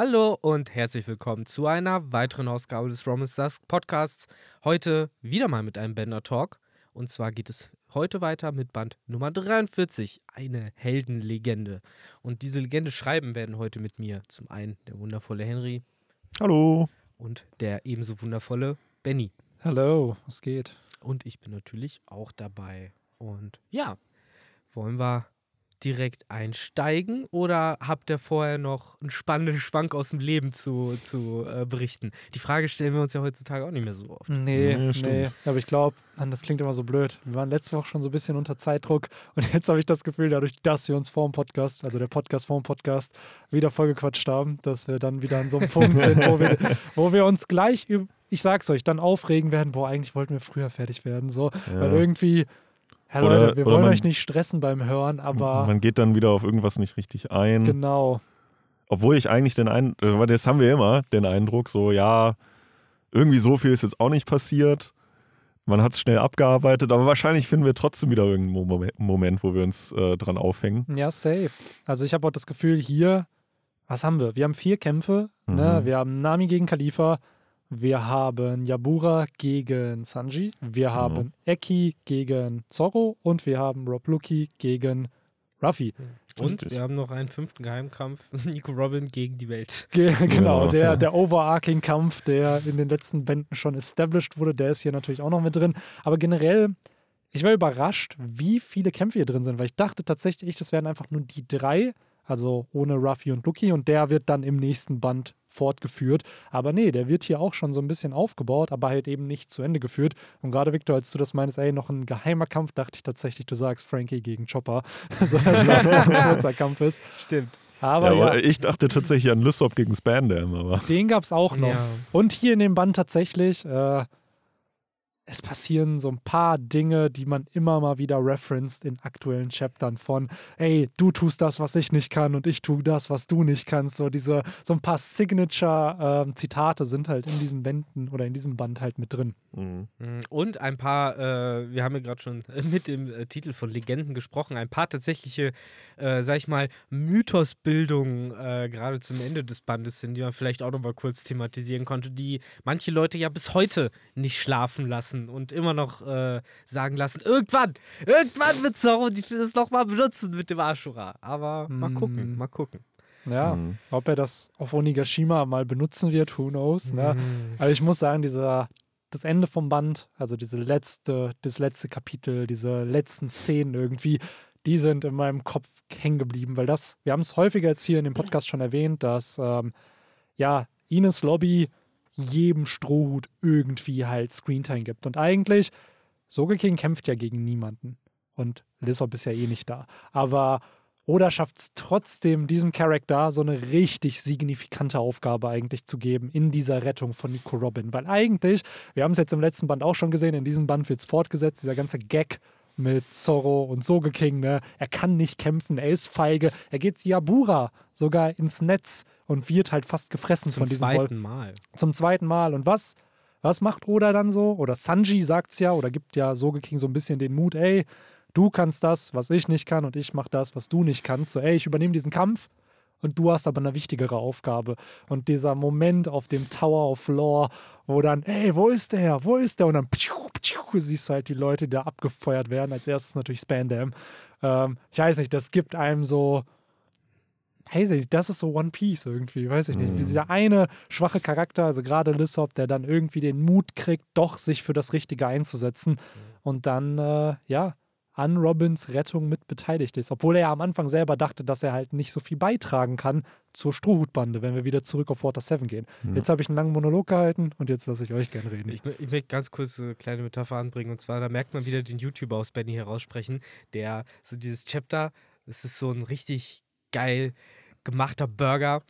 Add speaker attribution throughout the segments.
Speaker 1: Hallo und herzlich willkommen zu einer weiteren Ausgabe des Romans Dusk Podcasts. Heute wieder mal mit einem Bender Talk. Und zwar geht es heute weiter mit Band Nummer 43, eine Heldenlegende. Und diese Legende schreiben werden heute mit mir zum einen der wundervolle Henry.
Speaker 2: Hallo.
Speaker 1: Und der ebenso wundervolle Benny.
Speaker 3: Hallo, was geht?
Speaker 1: Und ich bin natürlich auch dabei. Und ja, wollen wir direkt einsteigen oder habt ihr vorher noch einen spannenden Schwank aus dem Leben zu, zu äh, berichten? Die Frage stellen wir uns ja heutzutage auch nicht mehr so oft.
Speaker 3: Nee,
Speaker 2: Nee,
Speaker 3: nee. Aber ich glaube, das klingt immer so blöd. Wir waren letzte Woche schon so ein bisschen unter Zeitdruck und jetzt habe ich das Gefühl, dadurch, dass wir uns vor dem Podcast, also der Podcast vor dem Podcast, wieder vollgequatscht haben, dass wir dann wieder an so einem Punkt sind, wo wir, wo wir uns gleich, ich sag's euch, dann aufregen werden, boah, eigentlich wollten wir früher fertig werden. So, weil irgendwie, ja,
Speaker 2: Oder-
Speaker 3: Leute, wir wollen
Speaker 2: man-
Speaker 3: euch nicht stressen beim Hören, aber
Speaker 2: Man geht dann wieder auf irgendwas nicht richtig ein.
Speaker 3: genau.
Speaker 2: Obwohl ich eigentlich den Eindruck, das haben wir immer, den Eindruck, so, ja, irgendwie so viel ist jetzt auch nicht passiert. Man hat es schnell abgearbeitet, aber wahrscheinlich finden wir trotzdem wieder irgendeinen Moment, wo wir uns äh, dran aufhängen.
Speaker 3: Ja, safe. Also ich habe auch das Gefühl, hier, was haben wir? Wir haben vier Kämpfe. Ne?
Speaker 2: Mhm.
Speaker 3: Wir haben Nami gegen Khalifa. Wir haben Yabura gegen Sanji. Wir haben Eki gegen Zorro. Und wir haben Rob Lucky gegen Ruffy.
Speaker 1: Und
Speaker 2: Richtig.
Speaker 1: wir haben noch einen fünften Geheimkampf: Nico Robin gegen die Welt.
Speaker 3: Ge genau,
Speaker 2: Ja.
Speaker 3: der, der Overarching-Kampf, der in den letzten Bänden schon established wurde, der ist hier natürlich auch noch mit drin. Aber generell, ich war überrascht, wie viele Kämpfe hier drin sind, weil ich dachte tatsächlich, das wären einfach nur die drei, also ohne Ruffy und Lucky, und der wird dann im nächsten Band fortgeführt. Aber nee, der wird hier auch schon so ein bisschen aufgebaut, aber halt eben nicht zu Ende geführt. Und gerade, Victor, als du das meinst, ey, noch ein geheimer Kampf, dachte ich tatsächlich, du sagst Frankie gegen Chopper. so dass das ein kurzer Kampf ist.
Speaker 1: Stimmt.
Speaker 3: Aber
Speaker 2: ja,
Speaker 3: ja,
Speaker 2: aber Ich dachte tatsächlich an Lysop gegen Spandam, aber
Speaker 3: den gab es auch noch.
Speaker 1: Ja.
Speaker 3: Und hier in dem Band tatsächlich, äh, es passieren so ein paar Dinge, die man immer mal wieder referenced in aktuellen Chaptern von, ey, du tust das, was ich nicht kann und ich tue das, was du nicht kannst. So diese, so ein paar Signature-Zitate sind halt in diesen Bänden oder in diesem Band halt mit drin.
Speaker 2: Mhm.
Speaker 1: Mm, Und ein paar, äh, wir haben ja gerade schon mit dem äh, Titel von Legenden gesprochen, ein paar tatsächliche, äh, sag ich mal, Mythosbildungen äh, gerade zum Ende des Bandes sind, die man vielleicht auch noch mal kurz thematisieren konnte, die manche Leute ja bis heute nicht schlafen lassen und immer noch äh, sagen lassen, irgendwann, irgendwann wird Zorro die das noch mal benutzen mit dem Ashura. Aber mal gucken,
Speaker 3: Mm.
Speaker 1: mal gucken.
Speaker 3: Ja,
Speaker 2: Mhm.
Speaker 3: ob er das auf Onigashima mal benutzen wird, who knows. Ne?
Speaker 1: Mm.
Speaker 3: Aber ich muss sagen, dieser, das Ende vom Band, also diese letzte, das letzte Kapitel, diese letzten Szenen irgendwie, die sind in meinem Kopf hängen geblieben, weil das, wir haben es häufiger jetzt hier in dem Podcast schon erwähnt, dass ähm, ja, Ines Lobby jedem Strohhut irgendwie halt Screentime gibt. Und eigentlich, Sogeking kämpft ja gegen niemanden. Und Lissop ist ja eh nicht da. Aber Oda schafft es trotzdem, diesem Charakter so eine richtig signifikante Aufgabe eigentlich zu geben in dieser Rettung von Nico Robin. Weil eigentlich, wir haben es jetzt im letzten Band auch schon gesehen, in diesem Band wird es fortgesetzt, dieser ganze Gag mit Zorro und Sogeking, ne? Er kann nicht kämpfen, er ist feige, er geht Yabura sogar ins Netz und wird halt fast gefressen
Speaker 1: Zum
Speaker 3: von diesem Wolf
Speaker 1: zweiten Mal.
Speaker 3: zum zweiten Mal. Und was, was macht Oda dann so? Oder Sanji sagt's ja oder gibt ja Sogeking so ein bisschen den Mut, ey, du kannst das, was ich nicht kann und ich mach das, was du nicht kannst. So, ey, ich übernehme diesen Kampf und du hast aber eine wichtigere Aufgabe. Und dieser Moment auf dem Tower of Law, wo dann, ey, wo ist der? Wo ist der? Und dann ptschu, ptschu, siehst du halt die Leute, die da abgefeuert werden. Als erstes natürlich Spandam. Ähm, ich weiß nicht, das gibt einem so, hey, das ist so One Piece irgendwie, weiß ich nicht.
Speaker 2: Mhm.
Speaker 3: Dieser eine schwache Charakter, also gerade Lissop, der dann irgendwie den Mut kriegt, doch sich für das Richtige einzusetzen und dann, äh, ja, an Robins Rettung mit beteiligt ist. Obwohl er ja am Anfang selber dachte, dass er halt nicht so viel beitragen kann zur Strohhutbande, wenn wir wieder zurück auf Water 7 gehen.
Speaker 2: Ja.
Speaker 3: Jetzt habe ich einen langen Monolog gehalten und jetzt lasse ich euch gerne reden.
Speaker 1: Ich, ich möchte ganz kurz eine kleine Metapher anbringen. Und zwar, da merkt man wieder den YouTuber aus Benny heraussprechen, der so dieses Chapter, es ist so ein richtig geil gemachter Burger,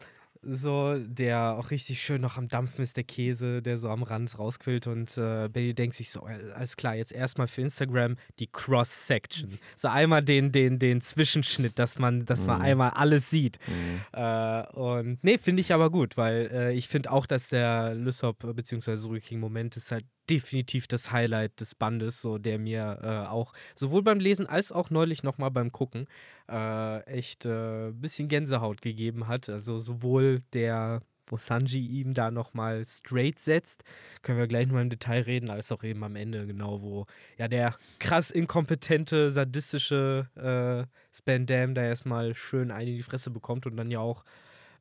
Speaker 1: so, der auch richtig schön noch am Dampfen ist, der Käse, der so am Rand rausquillt. Und äh, Benny denkt sich so, äh, alles klar, jetzt erstmal für Instagram die Cross-Section. So einmal den, den, den Zwischenschnitt, dass man, dass man
Speaker 2: Mhm.
Speaker 1: einmal alles sieht.
Speaker 2: Mhm.
Speaker 1: Äh, und nee, finde ich aber gut, weil äh, ich finde auch, dass der Lysop bzw. Suruking Moment ist halt definitiv das Highlight des Bandes, so der mir äh, auch sowohl beim Lesen als auch neulich nochmal beim Gucken äh, echt ein äh, bisschen Gänsehaut gegeben hat. Also sowohl der wo Sanji ihm da nochmal straight setzt. Können wir gleich nochmal im Detail reden, als auch eben am Ende, genau, wo ja der krass inkompetente, sadistische äh, Spandam da erstmal schön eine in die Fresse bekommt und dann ja auch,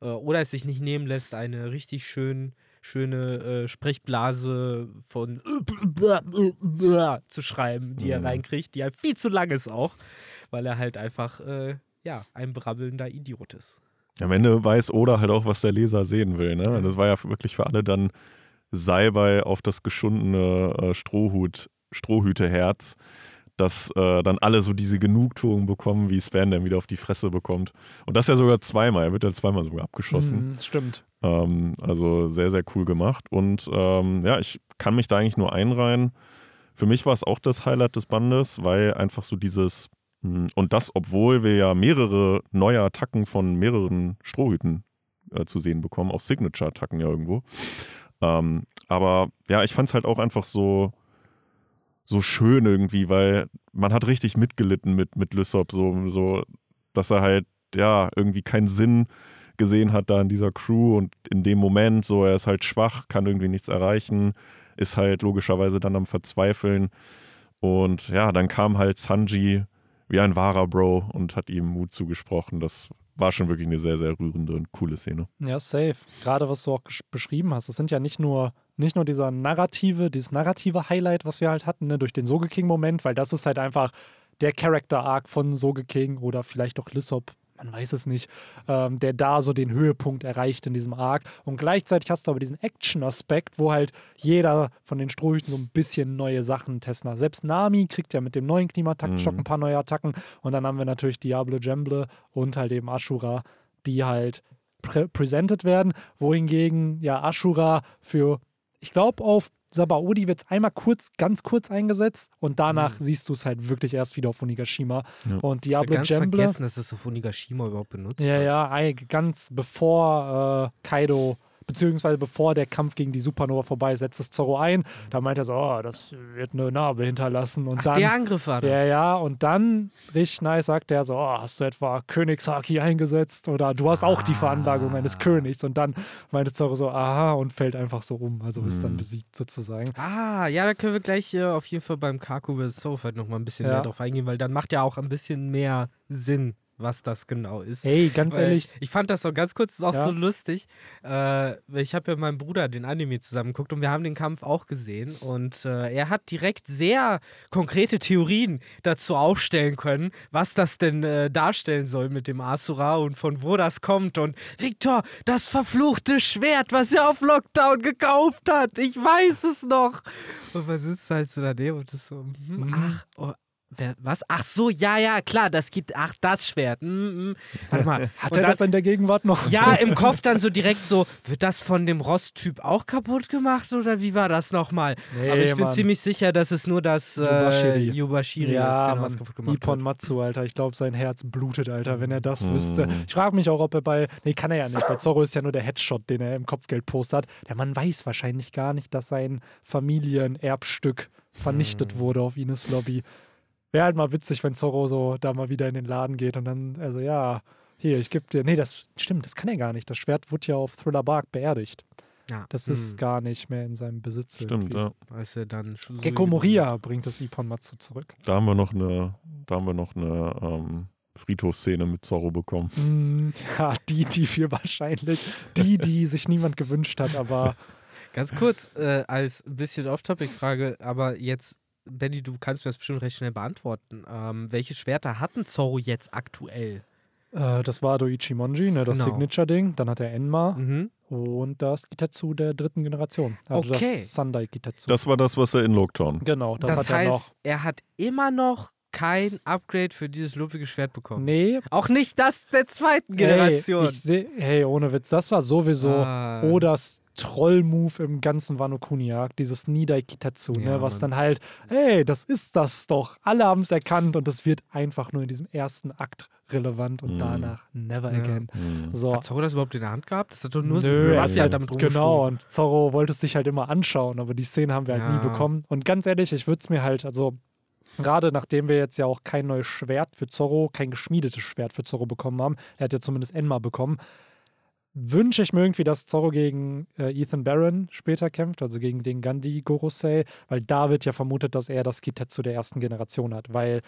Speaker 1: äh, oder es sich nicht nehmen lässt, eine richtig schön schöne äh, Sprechblase von zu schreiben, die er mhm. reinkriegt, die halt viel zu lang ist auch, weil er halt einfach äh, ja, ein brabbelnder Idiot ist.
Speaker 2: Am Ende weiß Oda halt auch, was der Leser sehen will. Ne? Das war ja wirklich für alle dann Salbei auf das geschundene äh, Strohhut, Strohhüteherz, dass äh, dann alle so diese Genugtuung bekommen, wie Span dann wieder auf die Fresse bekommt. Und das ja sogar zweimal. Er wird ja zweimal sogar abgeschossen.
Speaker 3: Mm, stimmt.
Speaker 2: Ähm, also sehr, sehr cool gemacht. Und ähm, ja, ich kann mich da eigentlich nur einreihen. Für mich war es auch das Highlight des Bandes, weil einfach so dieses hm, und das, obwohl wir ja mehrere neue Attacken von mehreren Strohhüten äh, zu sehen bekommen, auch Signature-Attacken ja irgendwo. Ähm, aber ja, ich fand es halt auch einfach so, so schön irgendwie, weil man hat richtig mitgelitten mit, mit Lysop, so, so, dass er halt, ja, irgendwie keinen Sinn gesehen hat da in dieser Crew und in dem Moment, so, er ist halt schwach, kann irgendwie nichts erreichen, ist halt logischerweise dann am Verzweifeln. Und ja, dann kam halt Sanji wie ein wahrer Bro und hat ihm Mut zugesprochen. Das war schon wirklich eine sehr, sehr rührende und coole Szene.
Speaker 3: Ja, safe. Gerade was du auch beschrieben hast, es sind ja nicht nur, nicht nur dieser narrative, dieses narrative Highlight, was wir halt hatten, ne, durch den Sogeking-Moment, weil das ist halt einfach der Character-Arc von Sogeking oder vielleicht auch Lissop man weiß es nicht, ähm, der da so den Höhepunkt erreicht in diesem Arc. Und gleichzeitig hast du aber diesen Action-Aspekt, wo halt jeder von den Strohhüten so ein bisschen neue Sachen testen. Selbst Nami kriegt ja mit dem neuen Klimataktenschock mhm. ein paar neue Attacken. Und dann haben wir natürlich Diablo Gemble und halt eben Ashura, die halt prä presented werden, wohingegen ja Ashura für, ich glaube, auf Sabaody wird es einmal kurz, ganz kurz eingesetzt und danach mhm. siehst du es halt wirklich erst wieder auf Onigashima. Ja. Und Diablo
Speaker 1: ich
Speaker 3: ganz
Speaker 1: Gemble. vergessen, dass es auf Onigashima überhaupt benutzt
Speaker 3: Ja, ja, ganz bevor äh, Kaido beziehungsweise bevor der Kampf gegen die Supernova vorbei ist, setzt das Zorro ein. Da meint er so, oh, das wird eine Narbe hinterlassen. Und
Speaker 1: Ach,
Speaker 3: dann,
Speaker 1: der Angriff war das.
Speaker 3: Ja, ja, und dann, richtig nice, sagt er so, oh, hast du etwa Königshaki eingesetzt? Oder du hast auch die ah. Veranlagung eines Königs. Und dann meinte Zorro so, aha, und fällt einfach so um. Also ist dann mhm. besiegt sozusagen.
Speaker 1: Ah, ja, da können wir gleich äh, auf jeden Fall beim Kaku vs. Sofa noch mal ein bisschen ja. mehr drauf eingehen, weil dann macht ja auch ein bisschen mehr Sinn, was das genau ist.
Speaker 3: Hey, ganz Weil ehrlich.
Speaker 1: Ich fand das so ganz kurz, ist auch ja. so lustig. Äh, ich habe ja mit meinem Bruder den Anime zusammen geguckt und wir haben den Kampf auch gesehen. Und äh, er hat direkt sehr konkrete Theorien dazu aufstellen können, was das denn äh, darstellen soll mit dem Asura und von wo das kommt. Und Victor, das verfluchte Schwert, was er auf Lockdown gekauft hat. Ich weiß es noch. Und man sitzt halt so daneben und ist so, hm, mhm. ach, oh, Wer, was? Ach so, ja, ja, klar, das geht, ach, das Schwert. Mm, mm. Warte mal.
Speaker 3: Hat er das in der Gegenwart noch?
Speaker 1: Ja, im Kopf dann so direkt so, wird das von dem Rost-Typ auch kaputt gemacht oder wie war das nochmal? Nee, Aber ich bin Mann. ziemlich sicher, dass es nur das äh, Yubashiri
Speaker 3: ja,
Speaker 1: ist,
Speaker 3: genau, was kaputt gemacht Ippon Matsu, Alter. Ich glaube, sein Herz blutet, Alter, wenn er das mm. wüsste. Ich frage mich auch, ob er bei, nee, kann er ja nicht. Bei Zorro ist ja nur der Headshot, den er im Kopfgeldpost hat. Der Mann weiß wahrscheinlich gar nicht, dass sein Familienerbstück vernichtet wurde auf Ines Lobby. Wäre halt mal witzig, wenn Zorro so da mal wieder in den Laden geht und dann, also ja, hier, ich gebe dir. Nee, das stimmt, das kann er gar nicht. Das Schwert wurde ja auf Thriller Bark beerdigt. Ja. Das ist hm. gar nicht mehr in seinem Besitz.
Speaker 2: Stimmt, irgendwie. ja.
Speaker 1: Weißt du, dann
Speaker 3: Gecko Moria bringt das Ippon Matsu zurück.
Speaker 2: Da haben wir noch eine, da haben wir noch eine ähm, Friedhofsszene mit Zorro bekommen.
Speaker 3: Mm, ja, die, die wir wahrscheinlich, die, die sich niemand gewünscht hat, aber.
Speaker 1: Ganz kurz, äh, als bisschen Off-Topic-Frage, aber jetzt Benny, du kannst mir das bestimmt recht schnell beantworten. Ähm, welche Schwerter hatten Zorro jetzt aktuell?
Speaker 3: Äh, das war Doichi Monji, ne, das genau. Signature-Ding. Dann hat er Enma mhm. und das Gitatsu der dritten Generation. Also okay. das Sandai Gitatsu.
Speaker 2: Das war das, was er in Lockdown.
Speaker 3: Genau, das,
Speaker 1: das
Speaker 3: hat
Speaker 1: heißt,
Speaker 3: er noch.
Speaker 1: Er hat immer noch kein Upgrade für dieses lupige Schwert bekommen.
Speaker 3: Nee.
Speaker 1: Auch nicht das der zweiten Generation.
Speaker 3: Hey, seh, hey ohne Witz, das war sowieso ah. Odas Troll-Move im ganzen Wano Kuni-Arc, dieses Nidai Kitatsu, ne, ja, ne, was dann halt, hey, das ist das doch. Alle haben es erkannt und das wird einfach nur in diesem ersten Akt relevant und
Speaker 2: Mhm.
Speaker 3: danach never
Speaker 1: Ja.
Speaker 3: again.
Speaker 2: Mhm.
Speaker 3: So,
Speaker 1: Hat Zorro das überhaupt in der Hand gehabt? Das hat doch nur so
Speaker 3: Nö, also,
Speaker 1: ja halt damit
Speaker 3: genau. Und Zorro wollte es sich halt immer anschauen, aber die Szene haben wir halt nie
Speaker 1: Ja.
Speaker 3: bekommen. Und ganz ehrlich, ich würde es mir halt, also gerade nachdem wir jetzt ja auch kein neues Schwert für Zorro, kein geschmiedetes Schwert für Zorro bekommen haben, er hat ja zumindest Enma bekommen, wünsche ich mir irgendwie, dass Zorro gegen äh, Ethan Barron später kämpft, also gegen den Gandhi Gorosei, weil da wird ja vermutet, dass er das Kitetsu der ersten Generation hat, weil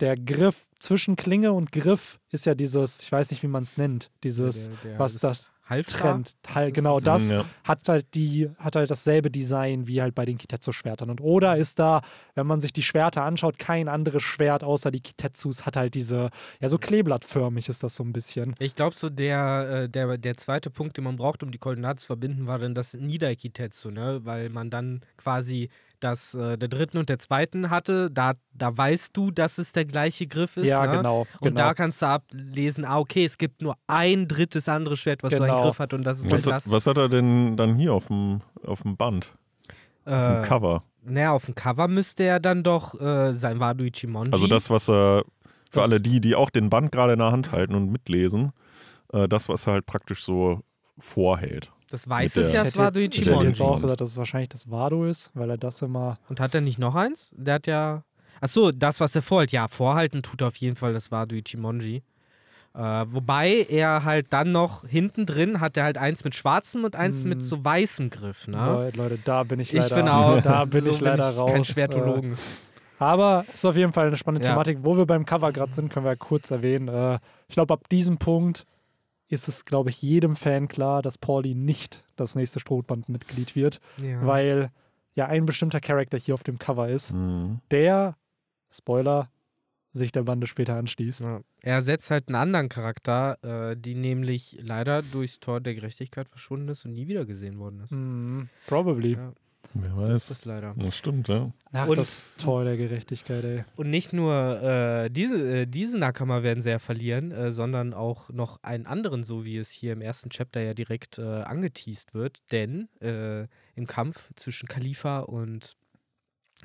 Speaker 3: der Griff zwischen Klinge und Griff ist ja dieses, ich weiß nicht, wie man es nennt, dieses,
Speaker 1: Der- der
Speaker 3: was das
Speaker 1: Halfter?
Speaker 3: trennt.
Speaker 1: Ist
Speaker 3: genau
Speaker 1: das?
Speaker 3: das
Speaker 2: Ja.
Speaker 3: hat halt die, hat halt dasselbe Design wie halt bei den Kitetsu-Schwertern. Und Oda ist da, wenn man sich die Schwerter anschaut, kein anderes Schwert außer die Kitetsus hat halt diese, ja, so kleeblattförmig ist das so ein bisschen.
Speaker 1: Ich glaube, so der, äh, der, der zweite Punkt, den man braucht, um die Koordinaten zu verbinden, war dann das Niederkitetsu, ne? Weil man dann quasi das äh, der dritten und der zweiten hatte. Da, da weißt du, dass es der gleiche Griff ist.
Speaker 3: ja,
Speaker 1: ne?
Speaker 3: genau.
Speaker 1: Und
Speaker 3: genau.
Speaker 1: da kannst du ablesen, ah, okay, es gibt nur ein drittes anderes Schwert, was so einen
Speaker 3: Genau.
Speaker 1: Griff hat und das ist
Speaker 2: Was,
Speaker 1: halt
Speaker 2: das, was hat er denn dann hier auf dem, auf dem Band? Auf dem
Speaker 1: äh,
Speaker 2: Cover?
Speaker 1: naja, auf dem Cover müsste er dann doch äh, sein Wado Ichimonji.
Speaker 2: Also das, was er, für
Speaker 1: Das-
Speaker 2: alle die, die auch den Band gerade in der Hand halten und mitlesen, äh, das, was er halt praktisch so vorhält.
Speaker 1: Das weiß
Speaker 2: mit
Speaker 1: es
Speaker 2: der-
Speaker 1: ja,
Speaker 3: ich
Speaker 1: es
Speaker 3: hätte
Speaker 1: Wado
Speaker 3: jetzt, ich hätte
Speaker 2: Ichimonji.
Speaker 3: jetzt auch gesagt, dass es wahrscheinlich das Wado ist, weil er das immer.
Speaker 1: Und hat er nicht noch eins? Der hat ja. Achso, das, was er vorhält. Ja, vorhalten tut auf jeden Fall das Wado Ichimonji. Äh, wobei er halt dann noch hinten drin hat er halt eins mit schwarzem und eins
Speaker 3: Mm.
Speaker 1: mit so weißem Griff, ne?
Speaker 3: Leute, Leute, da bin ich
Speaker 1: Ich
Speaker 3: leider.
Speaker 1: bin auch.
Speaker 3: Da bin
Speaker 1: so
Speaker 3: ich leider raus.
Speaker 1: Kein
Speaker 3: Äh,
Speaker 1: Schwertologen.
Speaker 3: Aber ist auf jeden Fall eine spannende
Speaker 1: Ja.
Speaker 3: Thematik. Wo wir beim Cover gerade sind, können wir kurz erwähnen. Äh, ich glaube, ab diesem Punkt ist es, glaube ich, jedem Fan klar, dass Pauli nicht das nächste Strohbandmitglied wird,
Speaker 1: ja.
Speaker 3: weil ja ein bestimmter Charakter hier auf dem Cover ist,
Speaker 2: Mhm.
Speaker 3: der, Spoiler, sich der Bande später anschließt.
Speaker 1: Ja. Er ersetzt halt einen anderen Charakter, äh, die nämlich leider durchs Tor der Gerechtigkeit verschwunden ist und nie wieder gesehen worden ist.
Speaker 3: Mhm, probably.
Speaker 1: Ja.
Speaker 2: Wer
Speaker 1: So ist
Speaker 2: weiß.
Speaker 1: das leider.
Speaker 2: Das stimmt, ja.
Speaker 3: Ach,
Speaker 1: Und-
Speaker 3: das Tor der Gerechtigkeit, ey.
Speaker 1: Und nicht nur äh, diese, äh, diese Nakama werden sie ja verlieren, äh, sondern auch noch einen anderen, so wie es hier im ersten Chapter ja direkt äh, angeteased wird. Denn äh, im Kampf zwischen Khalifa und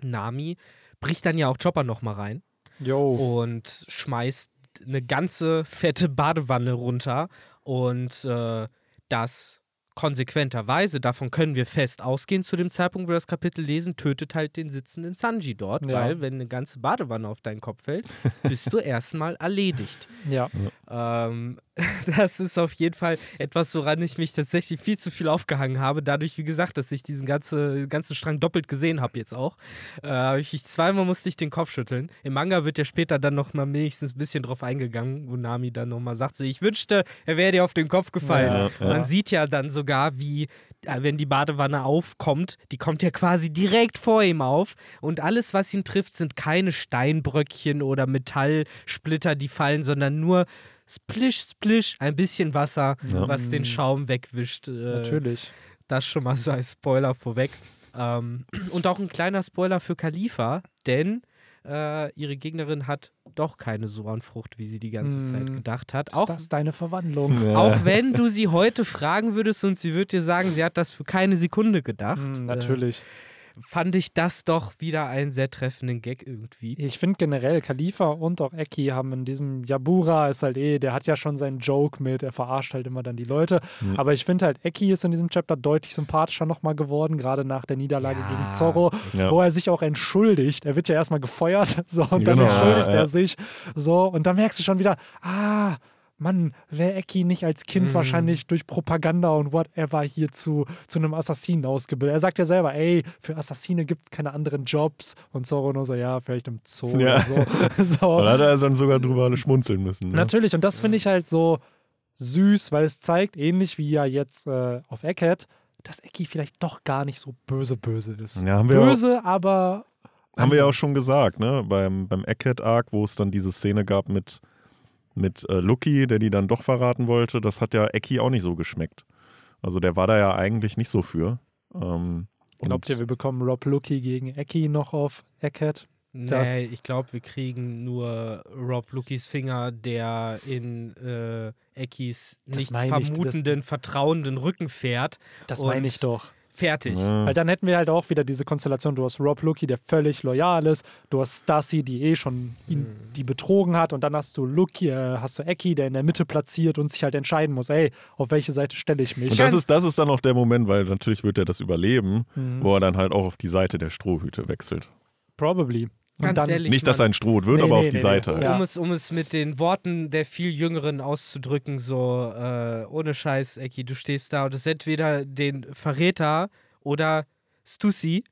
Speaker 1: Nami bricht dann ja auch Chopper nochmal rein
Speaker 3: Yo.
Speaker 1: und schmeißt eine ganze fette Badewanne runter. Und äh, das konsequenterweise, davon können wir fest ausgehen zu dem Zeitpunkt, wo wir das Kapitel lesen, tötet halt den sitzenden Sanji dort,
Speaker 3: Ja.
Speaker 1: weil wenn eine ganze Badewanne auf deinen Kopf fällt, bist du erstmal erledigt.
Speaker 3: Ja.
Speaker 1: Ähm, das ist auf jeden Fall etwas, woran ich mich tatsächlich viel zu viel aufgehangen habe. Dadurch, wie gesagt, dass ich diesen ganze, ganzen Strang doppelt gesehen habe jetzt auch. Äh, ich, ich zweimal musste ich den Kopf schütteln. Im Manga wird ja später dann noch mal wenigstens ein bisschen drauf eingegangen, wo Nami dann noch mal sagt, so, ich wünschte, er wäre dir auf den Kopf gefallen.
Speaker 2: Ja, ja.
Speaker 1: Man sieht ja dann sogar, wie äh, wenn die Badewanne aufkommt, die kommt ja quasi direkt vor ihm auf und alles, was ihn trifft, sind keine Steinbröckchen oder Metallsplitter, die fallen, sondern nur splish, splish, ein bisschen Wasser,
Speaker 2: Ja.
Speaker 1: was den Schaum wegwischt. Äh,
Speaker 3: Natürlich.
Speaker 1: Das schon mal so als Spoiler vorweg. Ähm, und auch ein kleiner Spoiler für Khalifa, denn äh, ihre Gegnerin hat doch keine Soranfrucht, wie sie die ganze
Speaker 3: Mm.
Speaker 1: Zeit gedacht hat.
Speaker 3: Ist
Speaker 1: Auch
Speaker 3: das deine Verwandlung?
Speaker 2: Ja.
Speaker 1: auch wenn du sie heute fragen würdest und sie würde dir sagen, sie hat das für keine Sekunde gedacht,
Speaker 3: Mm, natürlich.
Speaker 1: äh, fand ich das doch wieder einen sehr treffenden Gag irgendwie.
Speaker 3: Ich finde generell, Khalifa und auch Eki haben in diesem Yabura ist halt eh, der hat ja schon seinen Joke mit, er verarscht halt immer dann die Leute.
Speaker 2: Mhm.
Speaker 3: Aber ich finde halt, Eki ist in diesem Chapter deutlich sympathischer nochmal geworden, gerade nach der Niederlage
Speaker 1: Ja.
Speaker 3: gegen Zorro,
Speaker 2: Ja.
Speaker 3: wo er sich auch entschuldigt. Er wird ja erstmal gefeuert, so, und dann
Speaker 2: Genau,
Speaker 3: entschuldigt
Speaker 2: ja,
Speaker 3: er sich. So, und da merkst du schon wieder, ah, Mann, wäre Eki nicht als Kind
Speaker 1: Mhm.
Speaker 3: wahrscheinlich durch Propaganda und whatever hier zu, zu einem Assassinen ausgebildet. Er sagt ja selber, ey, für Assassine gibt es keine anderen Jobs. Und Zorro nur so, ja, vielleicht im Zoo
Speaker 2: Ja.
Speaker 3: oder so. so.
Speaker 2: Da hat er dann sogar drüber schmunzeln müssen. Ne?
Speaker 3: Natürlich, und das finde ich halt so süß, weil es zeigt, ähnlich wie ja jetzt äh, auf Eckhead, dass Eki vielleicht doch gar nicht so böse böse ist.
Speaker 2: Ja, haben wir, auch,
Speaker 3: böse, aber
Speaker 2: haben wir ja auch schon gesagt, ne? Beim, beim Egghead-Arc, wo es dann diese Szene gab mit, mit äh, Lucky, der die dann doch verraten wollte, das hat ja Eki auch nicht so geschmeckt. Also der war da ja eigentlich nicht so für. Ähm,
Speaker 3: glaubt
Speaker 2: und-
Speaker 3: ihr, wir bekommen Rob Lucky gegen Eki noch auf Eckhead? Das-
Speaker 1: Nee, ich glaube, wir kriegen nur Rob Lukis Finger, der in äh,
Speaker 3: Das
Speaker 1: nichts
Speaker 3: meine ich, das-
Speaker 1: vermutenden, vertrauenden Rücken fährt.
Speaker 3: Das meine ich doch.
Speaker 1: Fertig.
Speaker 2: Ja.
Speaker 3: Weil dann hätten wir halt auch wieder diese Konstellation, du hast Rob Lucky, der völlig loyal ist, du hast Stassi, die eh schon ihn,
Speaker 1: Mhm.
Speaker 3: die betrogen hat und dann hast du Lucky, äh, hast du Eki, der in der Mitte platziert und sich halt entscheiden muss, ey, auf welche Seite stelle ich mich.
Speaker 2: Und das ist, das ist dann auch der Moment, weil natürlich wird er das überleben,
Speaker 3: Mhm.
Speaker 2: wo er dann halt auch auf die Seite der Strohhüte wechselt.
Speaker 3: Probably. Und
Speaker 1: Ganz
Speaker 3: dann,
Speaker 1: ehrlich,
Speaker 2: Nicht, dass er ein Strohhut wird,
Speaker 3: Nee,
Speaker 2: aber
Speaker 3: nee,
Speaker 2: auf die
Speaker 3: nee,
Speaker 2: Seite.
Speaker 3: nee. Ja.
Speaker 1: Um, es, um es mit den Worten der viel Jüngeren auszudrücken, so äh, ohne Scheiß, Eki, du stehst da und es ist entweder den Verräter oder Stussi,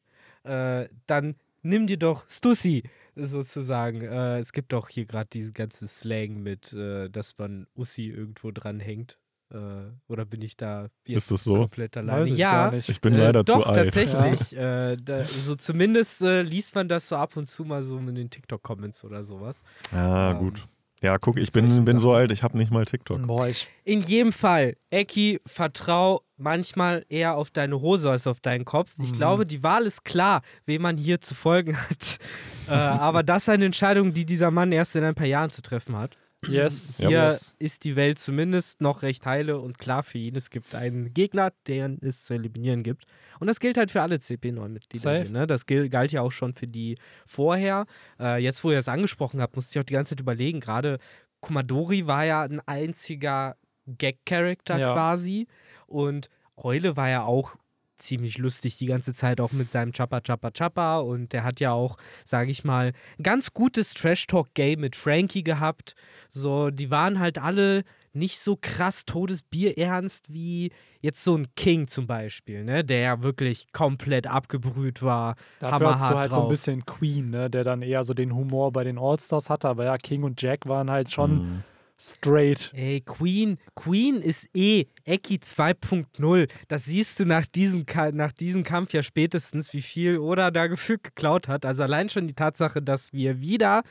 Speaker 1: äh, dann nimm dir doch Stussi sozusagen. Äh, es gibt doch hier gerade diesen ganzen Slang mit, äh, dass man Ussi irgendwo dranhängt. Äh, oder bin ich da jetzt
Speaker 2: Ist das so?
Speaker 1: komplett alleine?
Speaker 3: weiß ich
Speaker 1: ja,
Speaker 3: gar nicht.
Speaker 2: Ich bin
Speaker 1: äh,
Speaker 2: leider
Speaker 1: doch,
Speaker 2: zu alt.
Speaker 1: tatsächlich. Äh, da, so zumindest äh, liest man das so ab und zu mal so in den TikTok-Comments oder sowas.
Speaker 2: Ja,
Speaker 1: Ähm,
Speaker 2: gut. Ja, guck, ich bin, bin so alt, ich habe nicht mal TikTok.
Speaker 3: Boah, ich,
Speaker 1: In jedem Fall, Eki, vertrau manchmal eher auf deine Hose als auf deinen Kopf. Ich
Speaker 3: Mhm.
Speaker 1: glaube, die Wahl ist klar, wem man hier zu folgen hat. äh, aber das ist eine Entscheidung, die dieser Mann erst in ein paar Jahren zu treffen hat.
Speaker 3: Yes,
Speaker 1: Hier
Speaker 3: yes.
Speaker 1: ist die Welt zumindest noch recht heile und klar für ihn. Es gibt einen Gegner, den es zu eliminieren gibt. Und das gilt halt für alle CP9-Mitglieder.
Speaker 3: Safe.
Speaker 1: hier, Ne? Das galt ja auch schon für die vorher. Äh, jetzt, wo ihr es angesprochen habt, musste ich auch die ganze Zeit überlegen. Gerade Komadori war ja ein einziger Gag-Character
Speaker 3: Ja.
Speaker 1: quasi. Und Eule war ja auch ziemlich lustig die ganze Zeit auch mit seinem Chappa Chappa Chappa und der hat ja auch, sage ich mal, ein ganz gutes Trash-Talk-Game mit Frankie gehabt. So, die waren halt alle nicht so krass todesbierernst wie jetzt so ein King zum Beispiel, ne, der ja wirklich komplett abgebrüht war.
Speaker 3: Dafür hast du halt so ein
Speaker 1: drauf.
Speaker 3: bisschen Queen, ne, der dann eher so den Humor bei den All-Stars hatte, aber ja, King und Jack waren halt schon
Speaker 2: Mhm.
Speaker 3: Straight.
Speaker 1: Ey, Queen, Queen ist eh Eki 2.0. Das siehst du nach diesem, nach diesem Kampf ja spätestens, wie viel Oda da gefühlt geklaut hat. Also allein schon die Tatsache, dass wir wieder